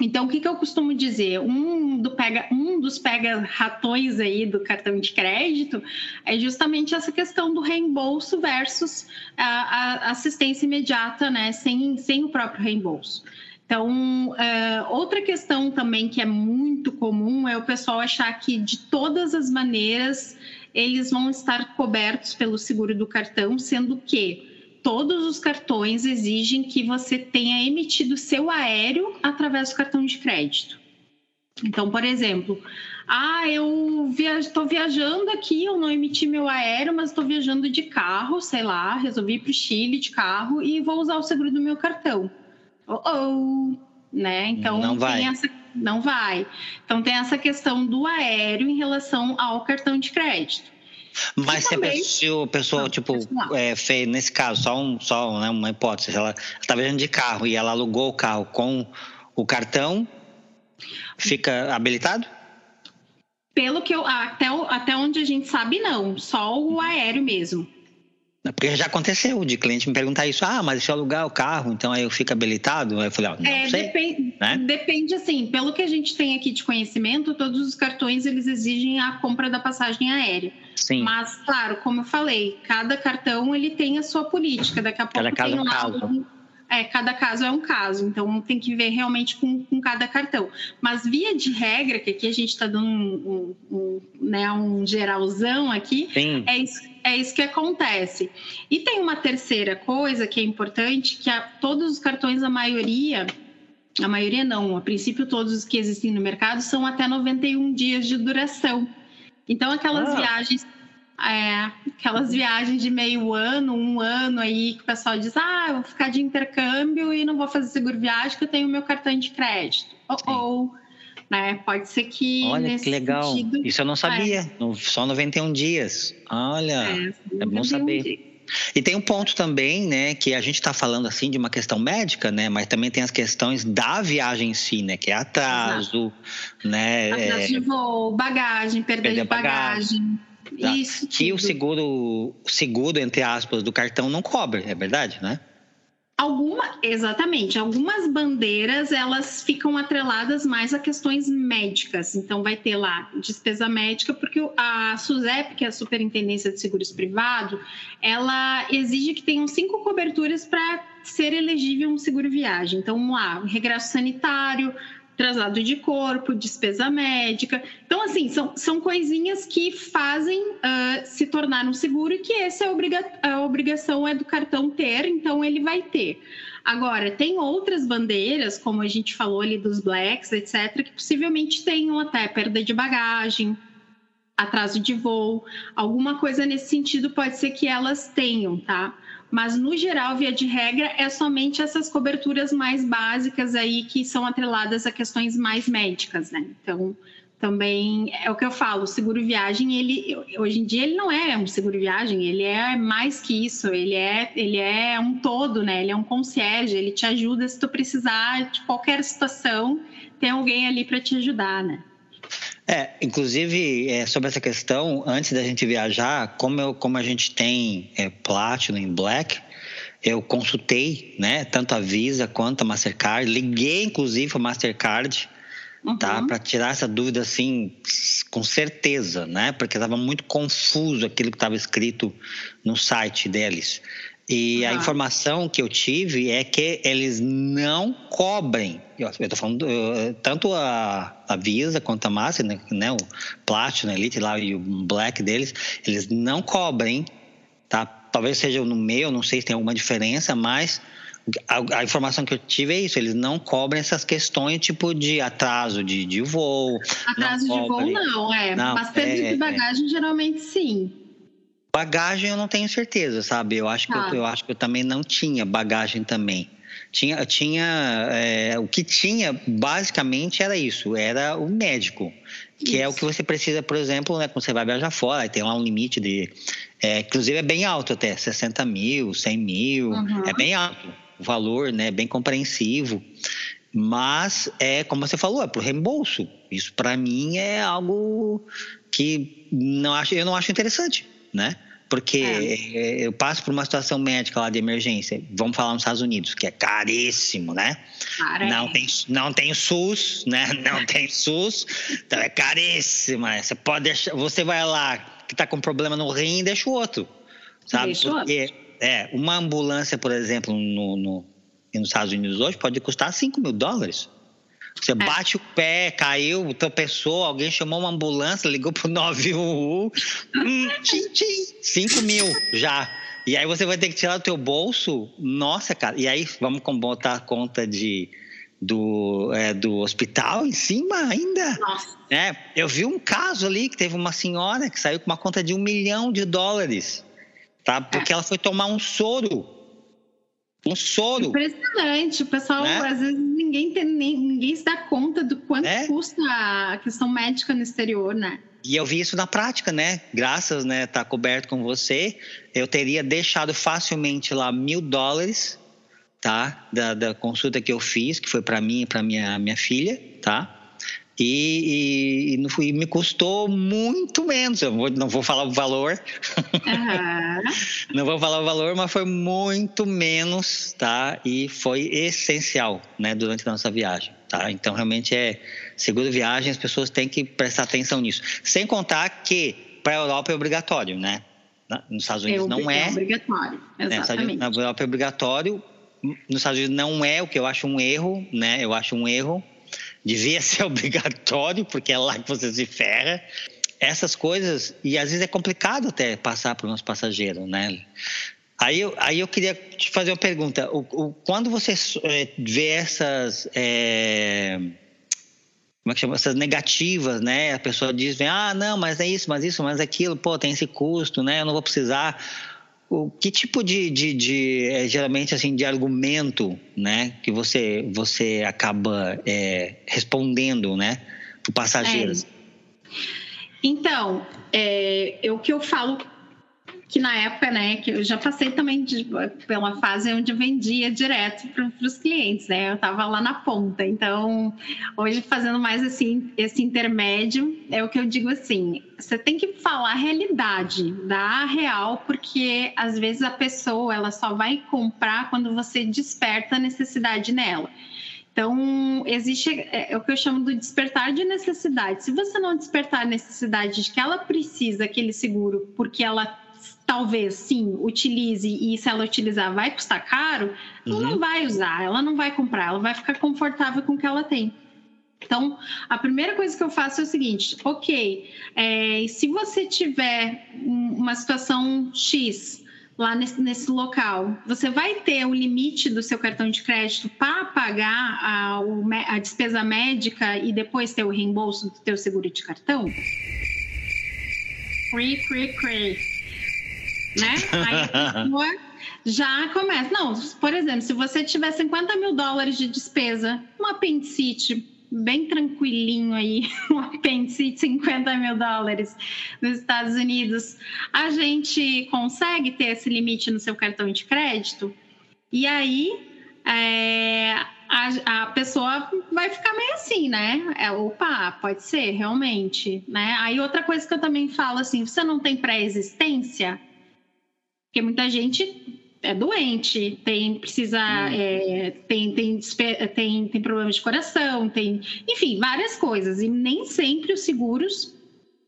Então, o que, que eu costumo dizer? Um, do pega, um dos pega-ratões aí do cartão de crédito é justamente essa questão do reembolso versus a, a assistência imediata, né? Sem, sem o próprio reembolso. Então, é, outra questão também que é muito comum é o pessoal achar que de todas as maneiras eles vão estar cobertos pelo seguro do cartão, sendo que todos os cartões exigem que você tenha emitido seu aéreo através do cartão de crédito. Então, por exemplo, ah, eu estou via viajando aqui, eu não emiti meu aéreo, mas estou viajando de carro, sei lá, resolvi ir para o Chile de carro e vou usar o seguro do meu cartão. Oh, oh né? Então não vai. Essa, não vai. Então tem essa questão do aéreo em relação ao cartão de crédito. Mas se a pessoa, pessoa tipo, é, fez, nesse caso, só, um, só né, uma hipótese, ela está viajando de carro e ela alugou o carro com o cartão, fica habilitado? Pelo que eu. Até, até onde a gente sabe, não. Só o aéreo mesmo. Porque já aconteceu de cliente me perguntar isso, ah, mas se eu alugar o carro, então aí eu fico habilitado? Aí eu falei, ó, não é, sei. Depende, né? Depende, assim, pelo que a gente tem aqui de conhecimento, todos os cartões eles exigem a compra da passagem aérea. Sim. Mas, claro, como eu falei, cada cartão ele tem a sua política. Daqui a pouco Cada caso tem é um caso. é, cada caso é um caso, então tem que ver realmente com, com cada cartão. Mas via de regra, que aqui a gente está dando um, um- um, né, um geralzão aqui, Sim. é isso, é isso que acontece. E tem uma terceira coisa que é importante, que a, todos os cartões, a maioria, a maioria não, a princípio todos os que existem no mercado são até 91 dias de duração. Então aquelas Ah. viagens, é, aquelas viagens de meio ano, um ano aí que o pessoal diz, ah, eu vou ficar de intercâmbio e não vou fazer seguro viagem que eu tenho meu cartão de crédito. Ou, Sim. ou né? Pode ser que Olha que legal. sentido, Isso eu não sabia. No- Só 91 dias. Olha. é, é bom 91 saber. dias. E tem um ponto também, né, que a gente está falando assim de uma questão médica, né, mas também tem as questões da viagem em si, né, que é atraso, né, Atraso é, de voo, bagagem, perda de bagagem. Tá. Isso. que o tudo. seguro, o seguro entre aspas do cartão não cobre, é verdade, né? Alguma, exatamente. Algumas bandeiras elas ficam atreladas mais a questões médicas. Então vai ter lá despesa médica, porque a SUSEP, que é a Superintendência de Seguros Privado, ela exige que tenham cinco coberturas para ser elegível um seguro viagem. Então, vamos lá, regresso sanitário, traslado de corpo, despesa médica. Então, assim, são, são coisinhas que fazem ah, se tornar um seguro e que essa é obriga a obrigação é do cartão ter, então ele vai ter. Agora, tem outras bandeiras, como a gente falou ali dos blacks, etc., que possivelmente tenham até perda de bagagem, atraso de voo, alguma coisa nesse sentido pode ser que elas tenham, tá? Mas no geral, via de regra, é somente essas coberturas mais básicas aí que são atreladas a questões mais médicas, né? Então, também é o que eu falo, o seguro viagem, ele hoje em dia ele não é um seguro viagem, ele é mais que isso, ele é ele é um todo, né? Ele é um concierge, ele te ajuda se tu precisar de qualquer situação, tem alguém ali para te ajudar, né? É, inclusive, é, sobre essa questão, antes da gente viajar, como, eu, como a gente tem é, Platinum e Black, eu consultei, né, tanto a Visa quanto a Mastercard, liguei inclusive a Mastercard, tá, Uhum. para tirar essa dúvida assim, com certeza, né, porque estava muito confuso aquilo que estava escrito no site deles. E a Ah. informação que eu tive é que eles não cobrem. Eu estou falando tanto a, a Visa quanto a Master, né, né, o Platinum Elite lá e o Black deles, eles não cobrem, tá? Talvez seja no meu, não sei se tem alguma diferença, mas a, a informação que eu tive é isso, eles não cobrem essas questões tipo de atraso de, de voo. Atraso de voo não, é. Não, Mas perda é, de bagagem geralmente sim. Bagagem eu não tenho certeza, sabe? Eu acho que, Tá. eu, eu acho que eu também não tinha bagagem também. Tinha, tinha é, o que tinha basicamente era isso, era o médico, que é o Isso. que você precisa, por exemplo, né, quando você vai viajar fora, tem lá um limite de, é, inclusive é bem alto até, 60 mil, 100 mil, Uhum. é bem alto o valor, né, bem compreensivo. Mas é como você falou, é para reembolso. Isso para mim é algo que não acho, eu não acho interessante, né? Porque É. eu passo por uma situação médica lá de emergência, vamos falar nos Estados Unidos, que é caríssimo, né? Não é. tem, não tem SUS, né? Não tem SUS, então é caríssimo. né? Você pode deixar, você vai lá que está com problema no rim e deixa o outro, sabe? Deixa Porque é uma ambulância, por exemplo, no, no, nos Estados Unidos hoje pode custar 5 mil dólares. Você É. bate o pé, caiu, tropeçou, alguém chamou uma ambulância, ligou pro 911, hum, tchim, tchim, 5 mil já. E aí você vai ter que tirar do teu bolso, nossa, cara. E aí vamos botar a conta de, do, é, do hospital em cima ainda. Nossa, É, eu vi um caso ali que teve uma senhora que saiu com uma conta de um milhão de dólares, tá? Porque ela foi tomar um soro. Um soro. impressionante. O pessoal, Né? às vezes, ninguém, tem, ninguém se dá conta do quanto É. custa a questão médica no exterior, né? E eu vi isso na prática, né? Graças, né, tá coberto com você, eu teria deixado facilmente lá mil dólares, tá? Da, da consulta que eu fiz, que foi para mim e para minha minha filha, tá? E, e, e, me custou muito menos. Eu vou, não vou falar o valor. Uhum. não vou falar o valor, mas foi muito menos, tá? E foi essencial, né, durante a nossa viagem, tá? Então, realmente é seguro viagem, as pessoas têm que prestar atenção nisso. Sem contar que para a Europa é obrigatório, né? Nos Estados Unidos é, não é. É obrigatório, exatamente. Na Europa é obrigatório. Nos Estados Unidos não é, o que eu acho um erro, né? Eu acho um erro devia ser obrigatório, porque é lá que você se ferra. Essas coisas, e às vezes é complicado até passar para o nosso passageiro, né? Aí eu, aí eu queria te fazer uma pergunta. O, o, quando você é, vê essas. É, como é que chama? Essas negativas, né? A pessoa diz, ah, não, mas é isso, mas isso, mas aquilo, pô, tem esse custo, né? Eu não vou precisar o que tipo de, de, de é, geralmente assim de argumento né que você você acaba é, respondendo né para passageiros é. então é, o que eu falo que na época, né, que eu já passei também de, pela fase onde vendia direto para os clientes, né? Eu estava lá na ponta. Então, hoje fazendo mais assim esse intermédio, é o que eu digo assim, você tem que falar a realidade, dar real, porque às vezes a pessoa ela só vai comprar quando você desperta a necessidade nela. Então, existe é, é, o que eu chamo do despertar de necessidade. Se você não despertar a necessidade de que ela precisa aquele seguro porque ela talvez sim utilize e se ela utilizar vai custar caro, ela não uhum. vai usar, ela não vai comprar, ela vai ficar confortável com o que ela tem. Então, a primeira coisa que eu faço é o seguinte: ok, é, se você tiver uma situação X lá nesse, nesse, local, você vai ter o limite do seu cartão de crédito para pagar a, a despesa médica e depois ter o reembolso do teu seguro de cartão? Free, free, free né? Aí a pessoa já começa. Não, por exemplo, se você tiver 50 mil dólares de despesa, um apendicite bem tranquilinho aí, um apendicite 50 mil dólares nos Estados Unidos, a gente consegue ter esse limite no seu cartão de crédito e aí é, a, a, pessoa vai ficar meio assim, né? É, opa, pode ser, realmente, né? Aí outra coisa que eu também falo assim, você não tem pré-existência? Porque muita gente é doente, tem precisa hum. é, tem, tem, tem, tem problemas de coração, tem enfim várias coisas e nem sempre os seguros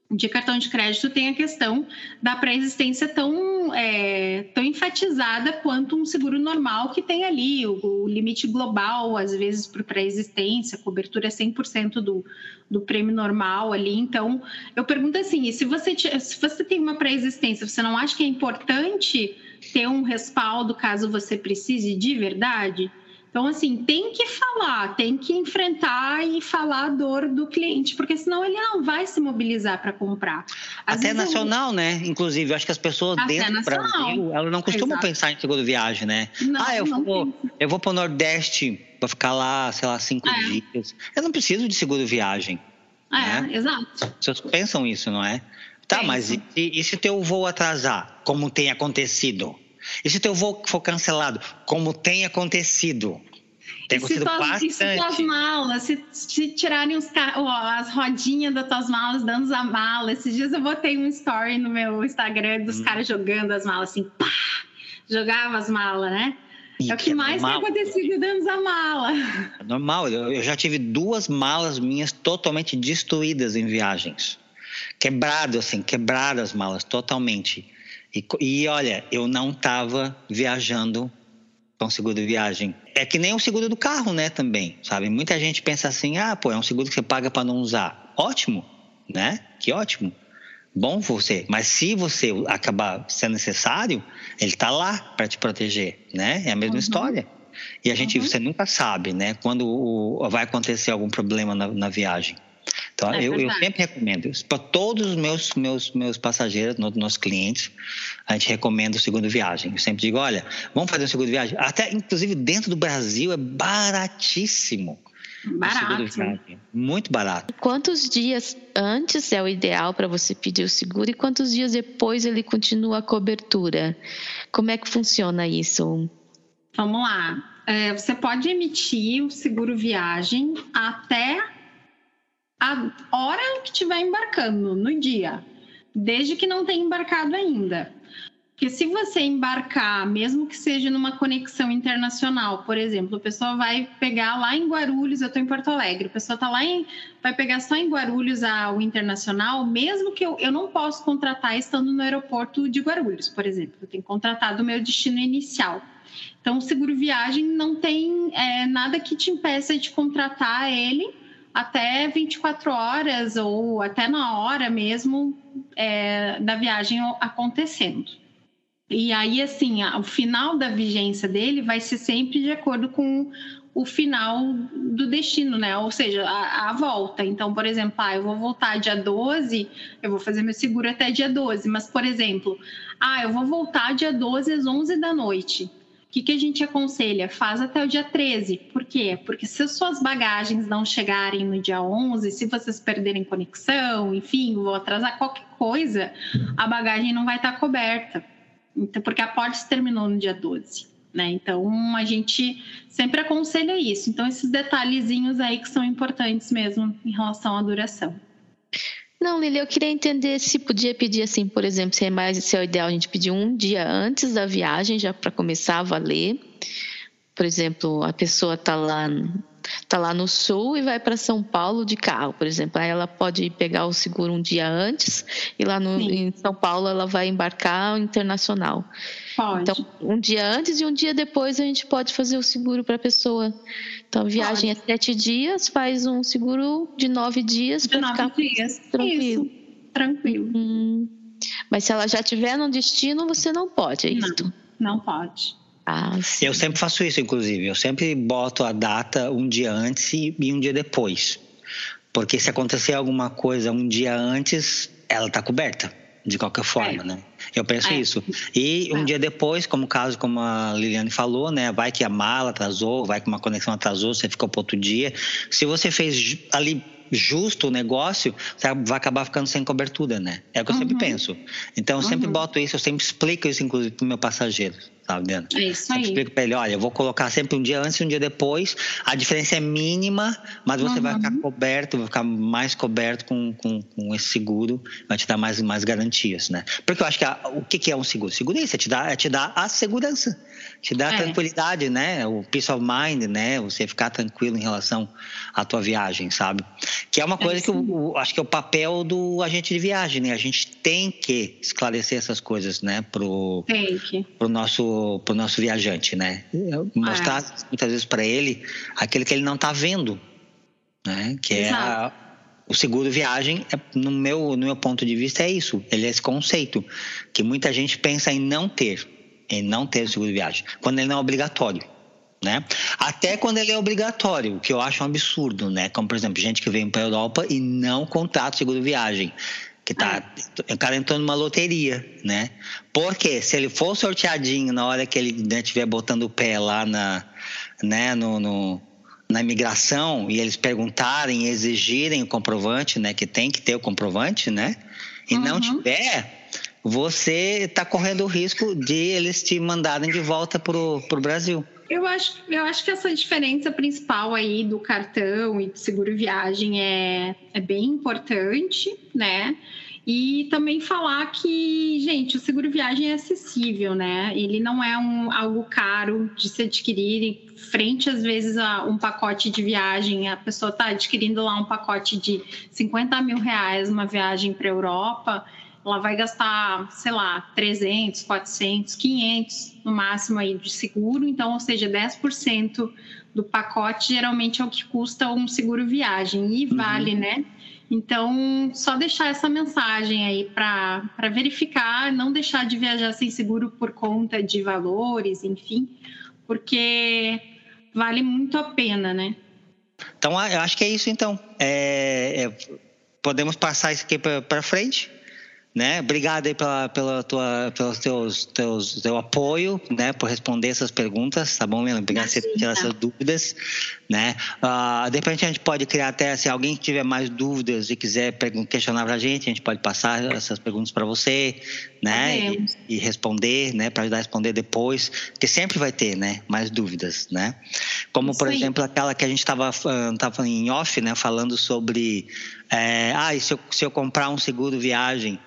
de cartão de crédito tem a questão da pré-existência tão, é, tão enfatizada quanto um seguro normal que tem ali o, o limite global, às vezes, para pré-existência, cobertura é 100% do, do prêmio normal ali. Então, eu pergunto assim, se você, se você tem uma pré-existência, você não acha que é importante ter um respaldo caso você precise de verdade? Então, assim, tem que falar, tem que enfrentar e falar a dor do cliente, porque senão ele não vai se mobilizar para comprar. Às Até nacional, eu... né? Inclusive, eu acho que as pessoas Até dentro do Brasil, elas não costumam Exato. pensar em seguro viagem, né? Não, ah, eu vou, eu vou para o Nordeste para ficar lá, sei lá, cinco é. dias. Eu não preciso de seguro viagem. É, né? exato. As pessoas pensam isso, não é? Tá, mas e, e se teu voo atrasar, como tem acontecido? E se teu voo for cancelado, como tem acontecido? Tem e se tuas, e se tuas malas, se, se tirarem os, as rodinhas das tuas malas, dando a mala. Esses dias eu botei um story no meu Instagram dos hum. caras jogando as malas assim, pá! Jogava as malas, né? E é o que, é mais normal. tem acontecido dentro da mala. É normal, eu já tive duas malas minhas totalmente destruídas em viagens. Quebrado, assim, quebradas as malas totalmente. E, e olha, eu não estava viajando com seguro de viagem. É que nem o seguro do carro, né, também, sabe? Muita gente pensa assim, ah, pô, é um seguro que você paga para não usar. Ótimo, né? Que ótimo. Bom você. Mas se você acabar sendo necessário, ele está lá para te proteger, né? É a mesma uhum. história. E a gente, uhum. você nunca sabe, né? Quando o, vai acontecer algum problema na, na viagem. Então, é eu, eu, sempre recomendo para todos os meus, meus, meus passageiros, nossos clientes, a gente recomenda o seguro viagem. Eu sempre digo, olha, vamos fazer um seguro viagem. Até, inclusive, dentro do Brasil é baratíssimo. Barato. Muito barato. Quantos dias antes é o ideal para você pedir o seguro e quantos dias depois ele continua a cobertura? Como é que funciona isso? Vamos lá. É, você pode emitir o seguro viagem até a hora que estiver embarcando, no dia, desde que não tenha embarcado ainda. Porque se você embarcar, mesmo que seja numa conexão internacional, por exemplo, a pessoa vai pegar lá em Guarulhos, eu estou em Porto Alegre, a pessoa tá lá em, vai pegar só em Guarulhos o internacional, mesmo que eu, eu não posso contratar estando no aeroporto de Guarulhos, por exemplo, eu tenho que contratar do meu destino inicial. Então, o seguro viagem não tem é, nada que te impeça de contratar ele até 24 horas ou até na hora mesmo é, da viagem acontecendo. E aí, assim, o final da vigência dele vai ser sempre de acordo com o final do destino, né? Ou seja, a, a, volta. Então, por exemplo, ah, eu vou voltar dia 12, eu vou fazer meu seguro até dia 12. Mas, por exemplo, ah, eu vou voltar dia 12 às 11 da noite. O que, que a gente aconselha? Faz até o dia 13. Por quê? Porque se as suas bagagens não chegarem no dia 11, se vocês perderem conexão, enfim, vou atrasar qualquer coisa, a bagagem não vai estar coberta. Então, porque a pólice terminou no dia 12. Né? Então, a gente sempre aconselha isso. Então, esses detalhezinhos aí que são importantes mesmo em relação à duração. Não, Lili, eu queria entender se podia pedir assim, por exemplo, se é mais se é o ideal a gente pedir um dia antes da viagem, já para começar a valer. Por exemplo, a pessoa está lá está lá no sul e vai para São Paulo de carro, por exemplo. Aí ela pode pegar o seguro um dia antes e lá no, em São Paulo ela vai embarcar internacional. Pode. Então, um dia antes e um dia depois a gente pode fazer o seguro para a pessoa. Então, a viagem pode. é sete dias, faz um seguro de nove dias para ficar dias. tranquilo. Isso. Tranquilo. Hum. Mas se ela já estiver no destino, você não pode, é isso? Não, não pode. Ah, eu sempre faço isso, inclusive. Eu sempre boto a data um dia antes e, um dia depois. Porque se acontecer alguma coisa um dia antes, ela está coberta, de qualquer forma, é. né? Eu penso é. isso. E um é. dia depois, como o caso como a Liliane falou, né? Vai que a mala atrasou, vai que uma conexão atrasou, você ficou para outro dia. Se você fez ali justo o negócio, você vai acabar ficando sem cobertura, né? É o que eu sempre uhum. penso. Então, eu uhum. sempre boto isso, eu sempre explico isso, inclusive, para o meu passageiro tá vendo? É isso aí. Eu explico para ele, olha, eu vou colocar sempre um dia antes e um dia depois. A diferença é mínima, mas você uhum. vai ficar coberto, vai ficar mais coberto com, com, com, esse seguro, vai te dar mais, mais garantias, né? Porque eu acho que a, o que, que é um seguro? Seguro é isso, é te dar, é te dar a segurança, te dar é. tranquilidade, né? O peace of mind, né? Você ficar tranquilo em relação à tua viagem, sabe? Que é uma coisa é que eu, acho que é o papel do agente de viagem, né? A gente tem que esclarecer essas coisas, né? Pro, pro nosso para o nosso viajante, né? Mostrar é. muitas vezes para ele aquilo que ele não está vendo, né? Que é a, o seguro viagem, é, no meu no meu ponto de vista é isso. Ele é esse conceito que muita gente pensa em não ter, em não ter o seguro viagem, quando ele não é obrigatório. Né? Até quando ele é obrigatório, o que eu acho um absurdo, né? Como, por exemplo, gente que vem para a Europa e não contrata seguro viagem que tá, é. o cara entrou numa loteria, né? Porque se ele for sorteadinho na hora que ele estiver né, botando o pé lá na, né, no, no, na imigração e eles perguntarem, exigirem o comprovante, né? Que tem que ter o comprovante, né? E uhum. não tiver, você está correndo o risco de eles te mandarem de volta pro, pro Brasil. Eu acho, eu acho que essa diferença principal aí do cartão e do seguro viagem é, é bem importante, né? E também falar que, gente, o seguro viagem é acessível, né? Ele não é um, algo caro de se adquirir, frente às vezes a um pacote de viagem. A pessoa está adquirindo lá um pacote de 50 mil reais, uma viagem para a Europa ela vai gastar, sei lá, 300, 400, 500 no máximo aí de seguro, então, ou seja, 10% do pacote geralmente é o que custa um seguro viagem e uhum. vale, né? Então, só deixar essa mensagem aí para verificar, não deixar de viajar sem seguro por conta de valores, enfim, porque vale muito a pena, né? Então, eu acho que é isso, então. É, é, podemos passar isso aqui para frente? Né? Obrigado aí pela, pela tua, pelos teus, teus, teu apoio, né? Por responder essas perguntas, tá bom, Lena? Obrigado por tirar essas dúvidas, né? Uh, de repente a gente pode criar até, se alguém tiver mais dúvidas e quiser questionar pra gente, a gente pode passar essas perguntas para você, né? E, e, responder, né? Para ajudar a responder depois, porque sempre vai ter, né? Mais dúvidas, né? Como, por Sim. exemplo, aquela que a gente estava tava em off, né? Falando sobre, é, ah, se eu, se eu comprar um seguro viagem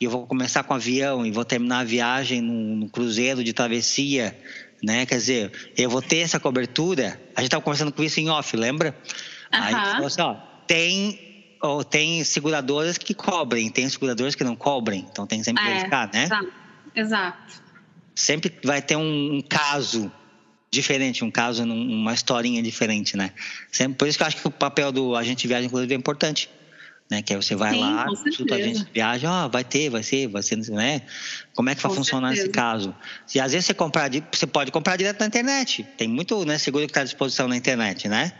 e eu vou começar com avião e vou terminar a viagem num, cruzeiro de travessia, né? Quer dizer, eu vou ter essa cobertura. A gente estava conversando com isso em off, lembra? Uhum. Aí falou assim, ó, tem, ou tem seguradoras que cobrem, tem seguradoras que não cobrem, então tem sempre que é, verificar, né? Exato. exato. Sempre vai ter um, um caso diferente, um caso, uma historinha diferente, né? Sempre, por isso que eu acho que o papel do agente de viagem, inclusive, é importante né? Que aí você vai Sim, lá, consulta a gente viaja, ó, oh, vai ter, vai ser, vai ser, né? Como é que vai com funcionar certeza. nesse caso? Se às vezes você comprar, você pode comprar direto na internet. Tem muito, né, seguro que está à disposição na internet, né?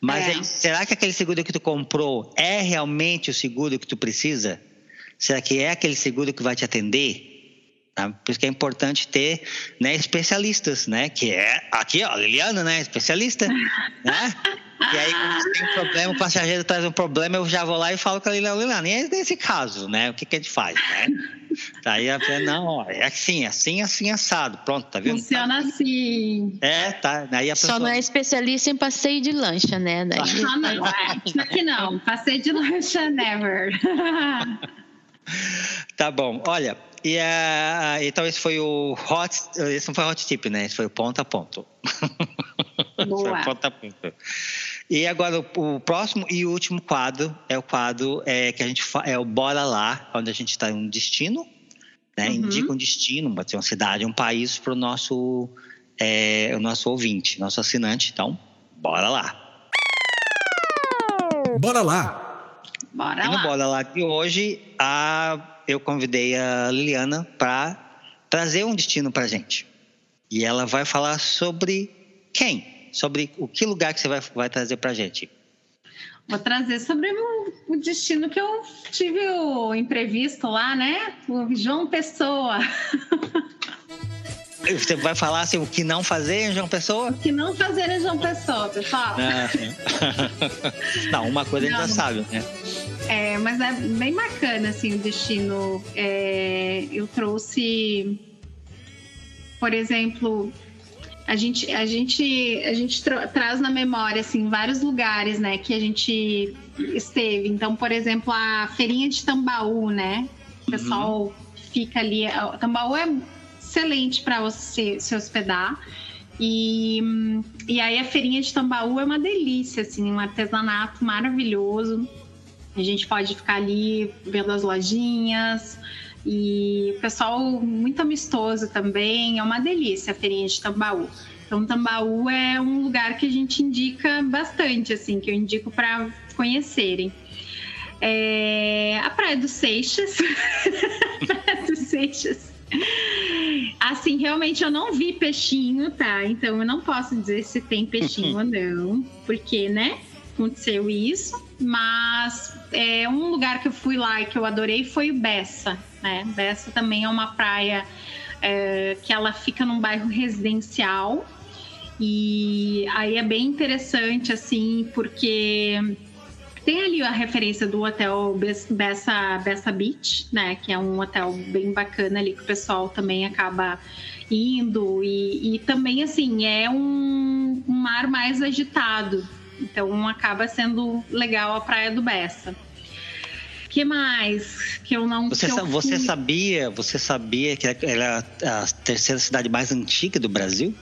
Mas é. aí, será que aquele seguro que tu comprou é realmente o seguro que tu precisa? Será que é aquele seguro que vai te atender? Tá? Por isso que é importante ter né, especialistas, né? Que é aqui, ó, Liliana, né? Especialista, né? E aí, quando tem um problema, o passageiro traz um problema, eu já vou lá e falo com a Liliana, Liliana, e nesse caso, né? O que, que a gente faz, né? Daí a pessoa, não, ó, é assim, assim, assim, assado. Pronto, tá vendo? Funciona assim. É, tá. Daí a pessoa... Só não é especialista em passeio de lancha, né? Daí... Ah, não, é. Aqui não. Passeio de lancha, never. tá bom. Olha, e uh, então esse foi o hot, esse não foi hot tip, né? Esse foi o ponto a ponto. Boa. ponto a ponto. E agora o, o, próximo e último quadro é o quadro é, que a gente é o Bora Lá, onde a gente está em um destino, né? Uhum. Indica um destino, pode ser uma cidade, um país para o nosso, é, o nosso ouvinte, nosso assinante. Então, bora lá. Bora lá. Bora e no lá. Bora lá de hoje, a eu convidei a Liliana para trazer um destino para gente. E ela vai falar sobre quem? Sobre o que lugar que você vai, vai trazer para gente. Vou trazer sobre o, destino que eu tive o imprevisto lá, né? O João Pessoa. Você vai falar assim, o que não fazer em João Pessoa? O que não fazer em João Pessoa, pessoal. não, uma coisa não. a gente já sabe, né? É, mas é bem bacana, assim, o destino. É, eu trouxe, por exemplo, a gente, a gente, a gente tra traz na memória, assim, vários lugares, né, que a gente esteve. Então, por exemplo, a feirinha de Tambaú, né? O pessoal uhum. fica ali. Tambaú é excelente para você se hospedar. E, e aí a feirinha de Tambaú é uma delícia, assim, um artesanato maravilhoso. A gente pode ficar ali vendo as lojinhas. E o pessoal muito amistoso também. É uma delícia a feirinha de Tambaú. Então, Tambaú é um lugar que a gente indica bastante, assim, que eu indico para conhecerem. É... A Praia dos Seixas. Praia dos Seixas. Assim, realmente eu não vi peixinho, tá? Então eu não posso dizer se tem peixinho ou não, porque, né? Aconteceu isso, mas é, um lugar que eu fui lá e que eu adorei foi o Bessa, né? Bessa também é uma praia é, que ela fica num bairro residencial e aí é bem interessante assim porque tem ali a referência do hotel Bessa, Bessa Beach, né? Que é um hotel bem bacana ali que o pessoal também acaba indo e, e também assim é um, um mar mais agitado então acaba sendo legal a Praia do Bessa. que mais que eu não você, eu você sabia você sabia que ela é a terceira cidade mais antiga do Brasil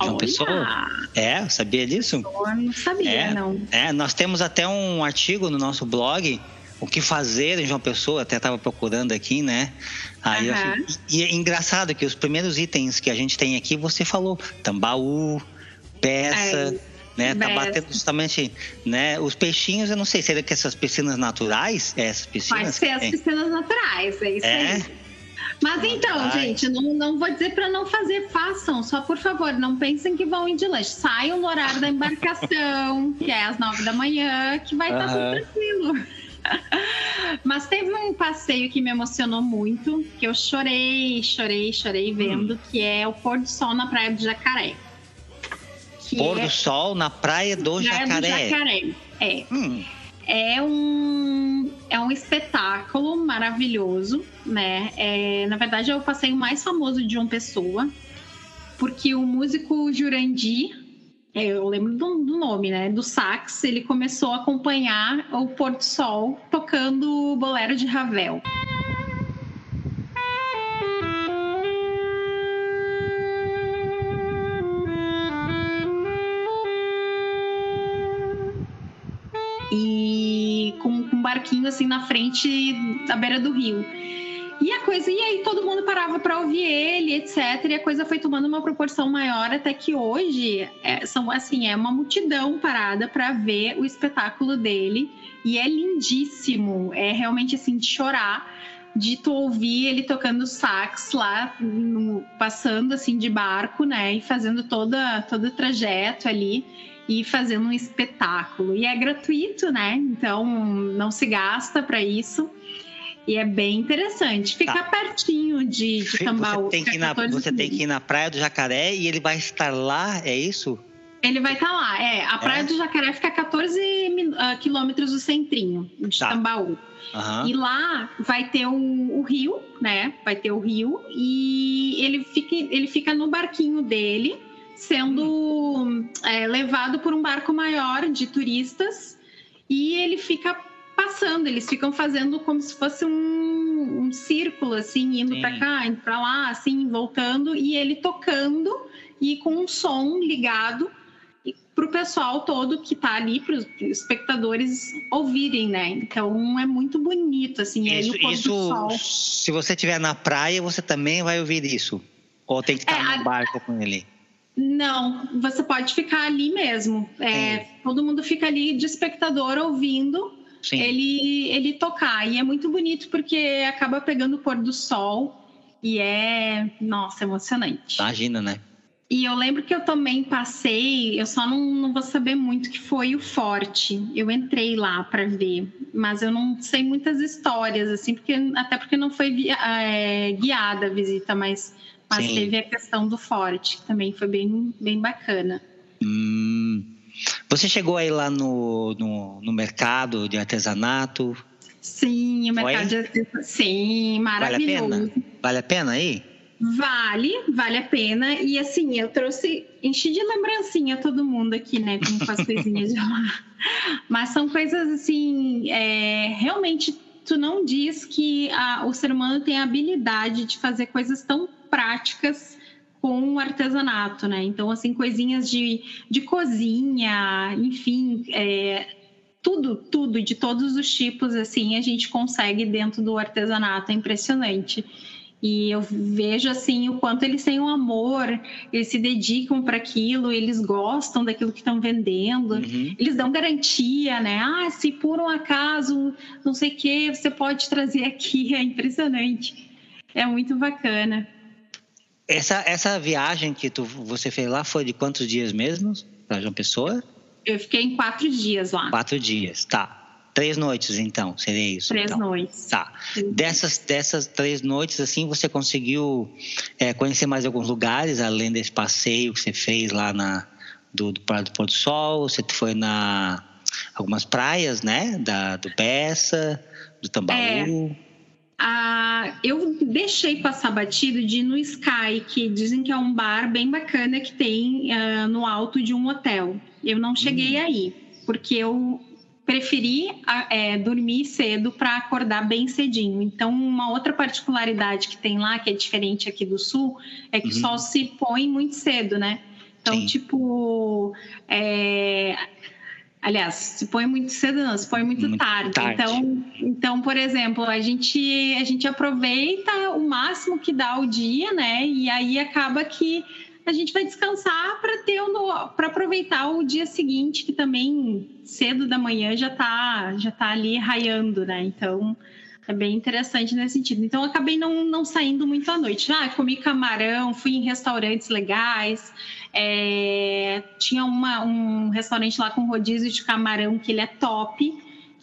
João Olha. Pessoa? É, sabia disso? Eu não sabia, é, não. É, nós temos até um artigo no nosso blog, o que fazer em João Pessoa, até estava procurando aqui, né? Aí uhum. eu, e é engraçado que os primeiros itens que a gente tem aqui, você falou, tambaú, peça. É né? Tá batendo justamente, né? Os peixinhos, eu não sei, será que essas piscinas naturais? É, essas piscinas? Pode ser as piscinas naturais, é isso é? aí. Mas então, Ai. gente, não, não vou dizer para não fazer, façam, só por favor, não pensem que vão ir de lanche. Saiam no horário da embarcação, que é às nove da manhã, que vai estar tá tudo tranquilo. Mas teve um passeio que me emocionou muito, que eu chorei, chorei, chorei vendo, hum. que é o pôr do sol na Praia do Jacaré. Pôr é... do sol na Praia do praia Jacaré. Do Jacaré. É. Hum. É um, é um espetáculo maravilhoso, né? É, na verdade, é o passeio mais famoso de uma pessoa, porque o músico Jurandir é, eu lembro do, do, nome, né? Do sax, ele começou a acompanhar o pôr do sol tocando o bolero de Ravel. Barquinho assim na frente da beira do rio. E a coisa, e aí todo mundo parava para ouvir ele, etc. E a coisa foi tomando uma proporção maior até que hoje é, são assim, é uma multidão parada para ver o espetáculo dele e é lindíssimo, é realmente assim de chorar de tu ouvir ele tocando sax lá, no, passando assim de barco, né, e fazendo toda todo o trajeto ali e fazendo um espetáculo. E é gratuito, né? Então não se gasta para isso. E é bem interessante. Fica tá. pertinho de, de Tambaú. Você, tem que, ir na, você tem que ir na Praia do Jacaré e ele vai estar lá, é isso? Ele vai estar lá, é. A Praia é. do Jacaré fica a 14 uh, quilômetros do centrinho de tá. Tambaú. Uhum. E lá vai ter o, o, rio, né? Vai ter o rio e ele fica, ele fica no barquinho dele, sendo é, levado por um barco maior de turistas e ele fica passando, eles ficam fazendo como se fosse um, um círculo, assim, indo para cá, indo para lá, assim, voltando, e ele tocando e com um som ligado para o pessoal todo que está ali, para os espectadores ouvirem, né? Então é muito bonito, assim. Isso, isso se você estiver na praia, você também vai ouvir isso? Ou tem que estar é, no barco com ele? Não, você pode ficar ali mesmo. É, todo mundo fica ali de espectador ouvindo Sim. ele ele tocar. E é muito bonito porque acaba pegando o pôr do sol e é, nossa, emocionante. Imagina, né? E eu lembro que eu também passei, eu só não, não vou saber muito que foi o Forte. Eu entrei lá para ver, mas eu não sei muitas histórias, assim, porque até porque não foi é, guiada a visita, mas, mas teve a questão do Forte, que também foi bem, bem bacana. Hum, você chegou aí lá no, no, no mercado de artesanato? Sim, o mercado Foi? de artesanato. Sim, maravilhoso. Vale a pena? Vale a pena aí? Vale, vale a pena. E assim, eu trouxe, enchi de lembrancinha todo mundo aqui, né? Com as coisinhas de lá. Mas são coisas assim, é, realmente tu não diz que a, o ser humano tem a habilidade de fazer coisas tão práticas com o artesanato, né? Então, assim, coisinhas de, de cozinha, enfim, é, tudo, tudo, de todos os tipos, assim, a gente consegue dentro do artesanato, é impressionante. E eu vejo assim o quanto eles têm um amor, eles se dedicam para aquilo, eles gostam daquilo que estão vendendo, uhum. eles dão garantia, né? Ah, se por um acaso não sei o que, você pode trazer aqui, é impressionante. É muito bacana. Essa, essa viagem que tu, você fez lá foi de quantos dias mesmo para João Pessoa? Eu fiquei em quatro dias lá. Quatro dias, tá. Três noites, então, seria isso? Três então. noites. Tá. Dessas, dessas três noites, assim, você conseguiu é, conhecer mais alguns lugares, além desse passeio que você fez lá na, do, do Praia do Pôr do Sol? Você foi na algumas praias, né? Da, do Bessa, do Tambaú. É. Ah, eu deixei passar batido de ir no Sky, que dizem que é um bar bem bacana que tem uh, no alto de um hotel. Eu não cheguei hum. aí, porque eu preferi é, dormir cedo para acordar bem cedinho. Então, uma outra particularidade que tem lá, que é diferente aqui do sul, é que uhum. o sol se põe muito cedo, né? Então, Sim. tipo, é, Aliás, se põe muito cedo, não, se põe muito, muito tarde. tarde. Então, então, por exemplo, a gente, a gente aproveita o máximo que dá o dia, né? E aí acaba que a gente vai descansar para ter para aproveitar o dia seguinte, que também cedo da manhã já está já tá ali raiando, né? Então, é bem interessante nesse sentido. Então, acabei não, não saindo muito à noite. Ah, comi camarão, fui em restaurantes legais, é, tinha uma, um restaurante lá com rodízio de camarão que ele é top.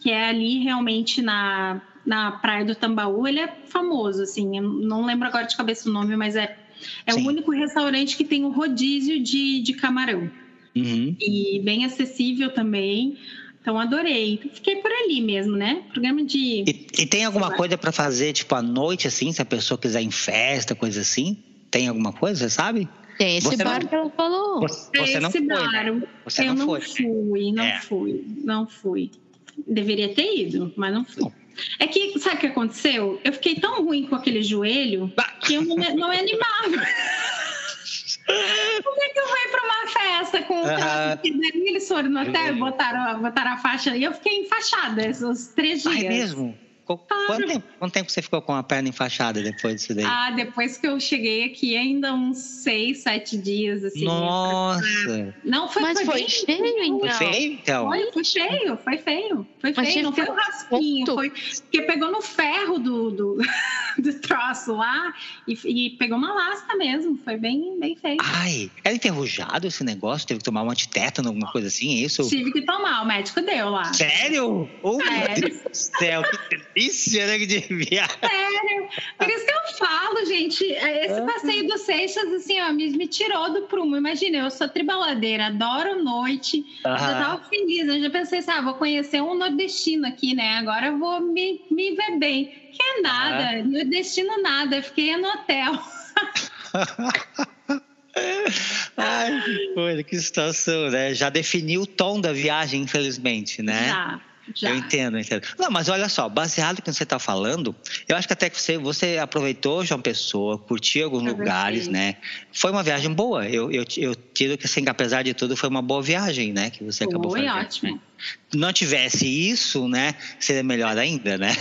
que é ali realmente na, na Praia do Tambaú. Ele é famoso, assim, eu não lembro agora de cabeça o nome, mas é, é o único restaurante que tem o rodízio de, de camarão. Uhum. E bem acessível também. Então adorei. Fiquei por ali mesmo, né? Programa de. E, e tem alguma coisa para fazer, tipo, à noite, assim, se a pessoa quiser ir em festa, coisa assim? Tem alguma coisa, você sabe? Tem esse Você bar não- que ela falou. Você, É você não esse foi, bar. né? Você eu não, não foi. fui, não É. fui, não fui. Deveria ter ido, mas não fui. É que, sabe o que aconteceu? Eu fiquei tão ruim com aquele joelho que eu não, me- não me animava. Como é que eu vou ir pra uma festa com o daí eles foram no hotel e botaram, botaram a faixa e eu fiquei enfaixada esses três dias. Ah, é mesmo? Qu- Quanto tempo, quanto tempo você ficou com a perna enfaixada depois disso daí? Ah, depois que eu cheguei aqui, ainda uns seis, sete dias, assim. Nossa! Não, foi, Mas foi bem- feio, Foi então. feio, então? Foi, foi feio, foi feio. Foi Mas feio, não foi um raspinho, ponto. foi porque pegou no ferro do, do, do troço lá e, e pegou uma lasca mesmo. Foi bem, bem feio. Ai, era enferrujado esse negócio? Teve que tomar um antitétano, alguma coisa assim, é isso? Tive que tomar, o médico deu lá. Sério? Oh, meu Sério. Deus do céu, que delícia, né? Que devia. Sério. Por isso que eu falo, gente, esse passeio do Seixas, assim, ó, me, me tirou do prumo. Imagina, eu sou tribaladeira, adoro noite. Já Aham. tava feliz, eu já pensei assim, ah, vou conhecer um nordestino aqui, né? Agora eu vou me, me ver bem. Que é nada, nordestino nada, eu fiquei no hotel. Ai, que coisa, que situação, né? Já definiu o tom da viagem, infelizmente, né? Já, já. Eu entendo, eu entendo. Não, mas olha só, baseado no que você está falando, eu acho que até que você, você aproveitou João Pessoa, curtiu alguns Aproveitei. lugares, né? Foi uma viagem boa. Eu, eu, eu tiro que, assim, que apesar de tudo, foi uma boa viagem, né? Que você acabou Foi fazendo. ótimo. né? Não tivesse isso, né? Seria melhor ainda, né?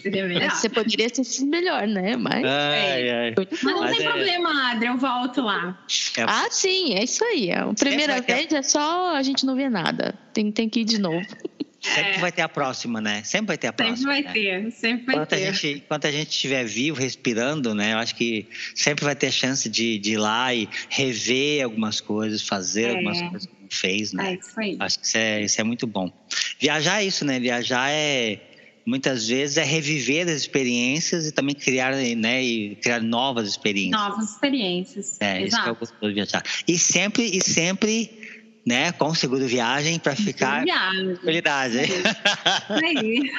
Seria melhor. Você poderia ter sido melhor, né? Mas. Ai, ai. Muito Mas não. Mas tem é- problema, Adri, eu volto lá. É, Ah, sim, é isso aí. A primeira ter- vez é só a gente não vê nada. Tem, tem que ir de novo. Sempre vai ter a próxima, né? Sempre vai ter a Sempre próxima. vai né? ter, sempre vai Enquanto a, ter. gente, enquanto a gente estiver vivo, respirando, né? Eu acho que sempre vai ter chance de, de ir lá e rever algumas coisas, fazer É. algumas coisas que não fez, né? É isso aí. Acho que isso é, isso é muito bom. Viajar é isso, né? Viajar é muitas vezes é reviver as experiências e também criar, né? E criar novas experiências. Novas experiências. É, isso que é o Exato. gostoso de viajar. E sempre, e sempre, né? Com seguro viagem para ficar Viagem. tranquilidade. aí.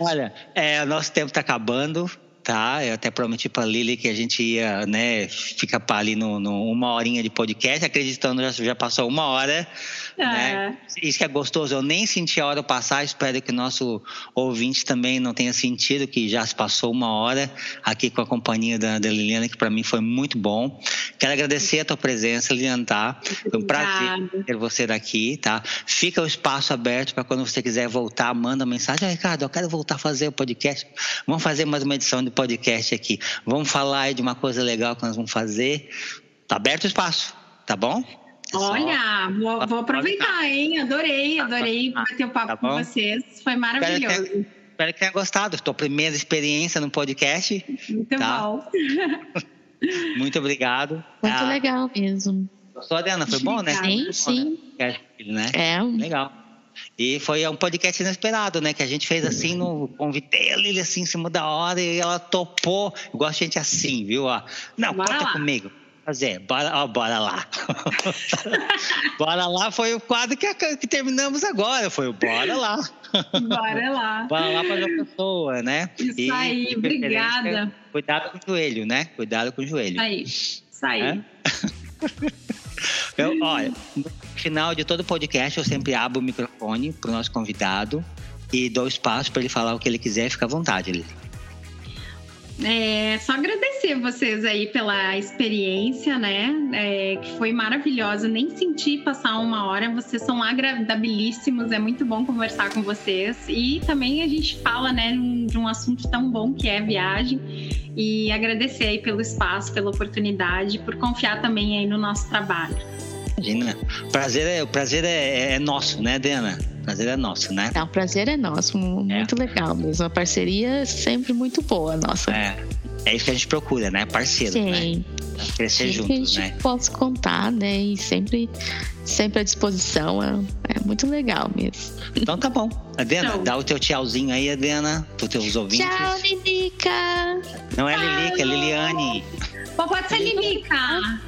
Olha, é, o nosso tempo está acabando, tá? Eu até prometi para Lili que a gente ia, né, ficar ali no, no uma horinha de podcast, acreditando já já passou uma hora, né? Isso que é gostoso. Eu nem senti a hora passar. Espero que o nosso ouvinte também não tenha sentido que já se passou uma hora aqui com a companhia da, da Liliana, que para mim foi muito bom. Quero agradecer a tua presença, Liliana, tá? Foi um prazer ter você daqui, tá? Fica o espaço aberto para quando você quiser voltar, manda mensagem. Ah, Ricardo, eu quero voltar a fazer o podcast. Vamos fazer mais uma edição de podcast aqui. Vamos falar aí de uma coisa legal que nós vamos fazer. Tá aberto o espaço, tá bom? É só- Olha, vou, vou aproveitar, hein? Adorei, adorei bater o papo Tá com vocês. Foi Espero maravilhoso. que, espero que tenha gostado. Tua primeira experiência no podcast. Muito Tá. bom. Muito obrigado. Muito Ah, legal mesmo. Gostou, Adriana? Foi bom, né? Obrigada. Sim, Foi bom, sim. né? É. Legal. E foi um podcast inesperado, né? Que a gente fez assim, no, convidei a Lili assim em cima da hora e ela topou. Eu gosto de gente assim, viu? Ó, não, Bora conta lá. comigo. Fazer, bora, ó, bora lá. bora lá foi o quadro que, que terminamos agora. Foi o bora lá. Bora lá. Bora lá para a pessoa, né? Isso aí, de preferência, obrigada. Cuidado com o joelho, né? Cuidado com o joelho. Isso aí. Isso aí. É? Eu, olha, no final de todo podcast eu sempre abro o microfone para o nosso convidado e dou espaço para ele falar o que ele quiser, fica à vontade. Lili. É, só agradecer vocês aí pela experiência, né? É, que foi maravilhosa. Nem senti passar uma hora. Vocês são agradabilíssimos. É muito bom conversar com vocês. E também a gente fala, né, de um assunto tão bom que é viagem. E agradecer aí pelo espaço, pela oportunidade, por confiar também aí no nosso trabalho. Imagina. Prazer é, o prazer é, é nosso, né, Dena? Prazer é nosso, né? É, o prazer é nosso. Muito legal mesmo. A parceria é sempre muito boa, nossa. É, é isso que a gente procura, né? Parceiro, né? Sim. Crescer Sempre que a juntos, gente né? possa contar, né? E sempre, sempre à disposição. É, é muito legal mesmo. Então tá bom. Adriana, dá o teu tchauzinho aí, Adriana, pros teus ouvintes. Tchau, Lilica! Não é Lilica, é Liliane. Pode ser Lilica.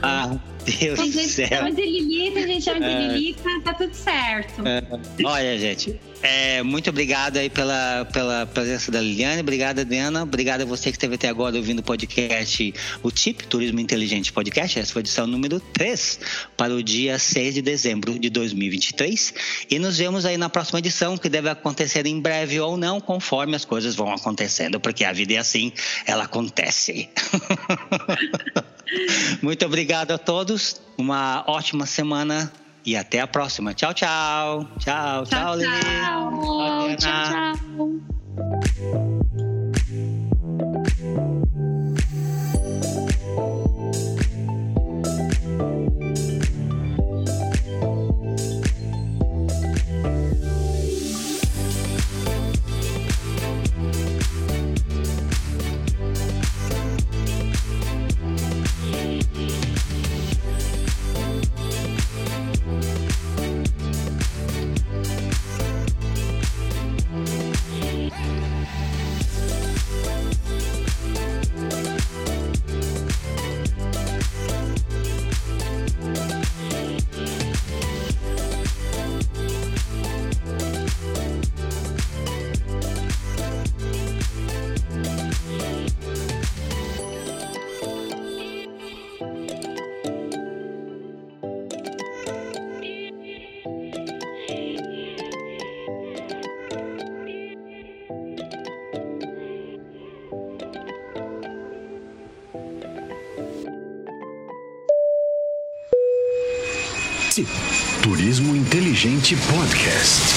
Ah, Deus do céu. Chama de Lilica, a gente chama de é. Lilica, tá tudo certo. É. Olha, gente, é, muito obrigado aí pela, pela presença da Liliane, obrigado, Adriana, obrigado a você que esteve até agora ouvindo o podcast, o TIP, Turismo Inteligente Podcast, essa foi a edição número 3, para o dia 6 de dezembro de 2023, e nos vemos aí na próxima edição, que deve acontecer em breve ou não, conforme as coisas vão acontecendo, porque a vida é assim, ela acontece. Muito obrigado a todos. Uma ótima semana e até a próxima. Tchau, tchau. Tchau, tchau, tchau Lili. Tchau, tchau. tchau. Podcast.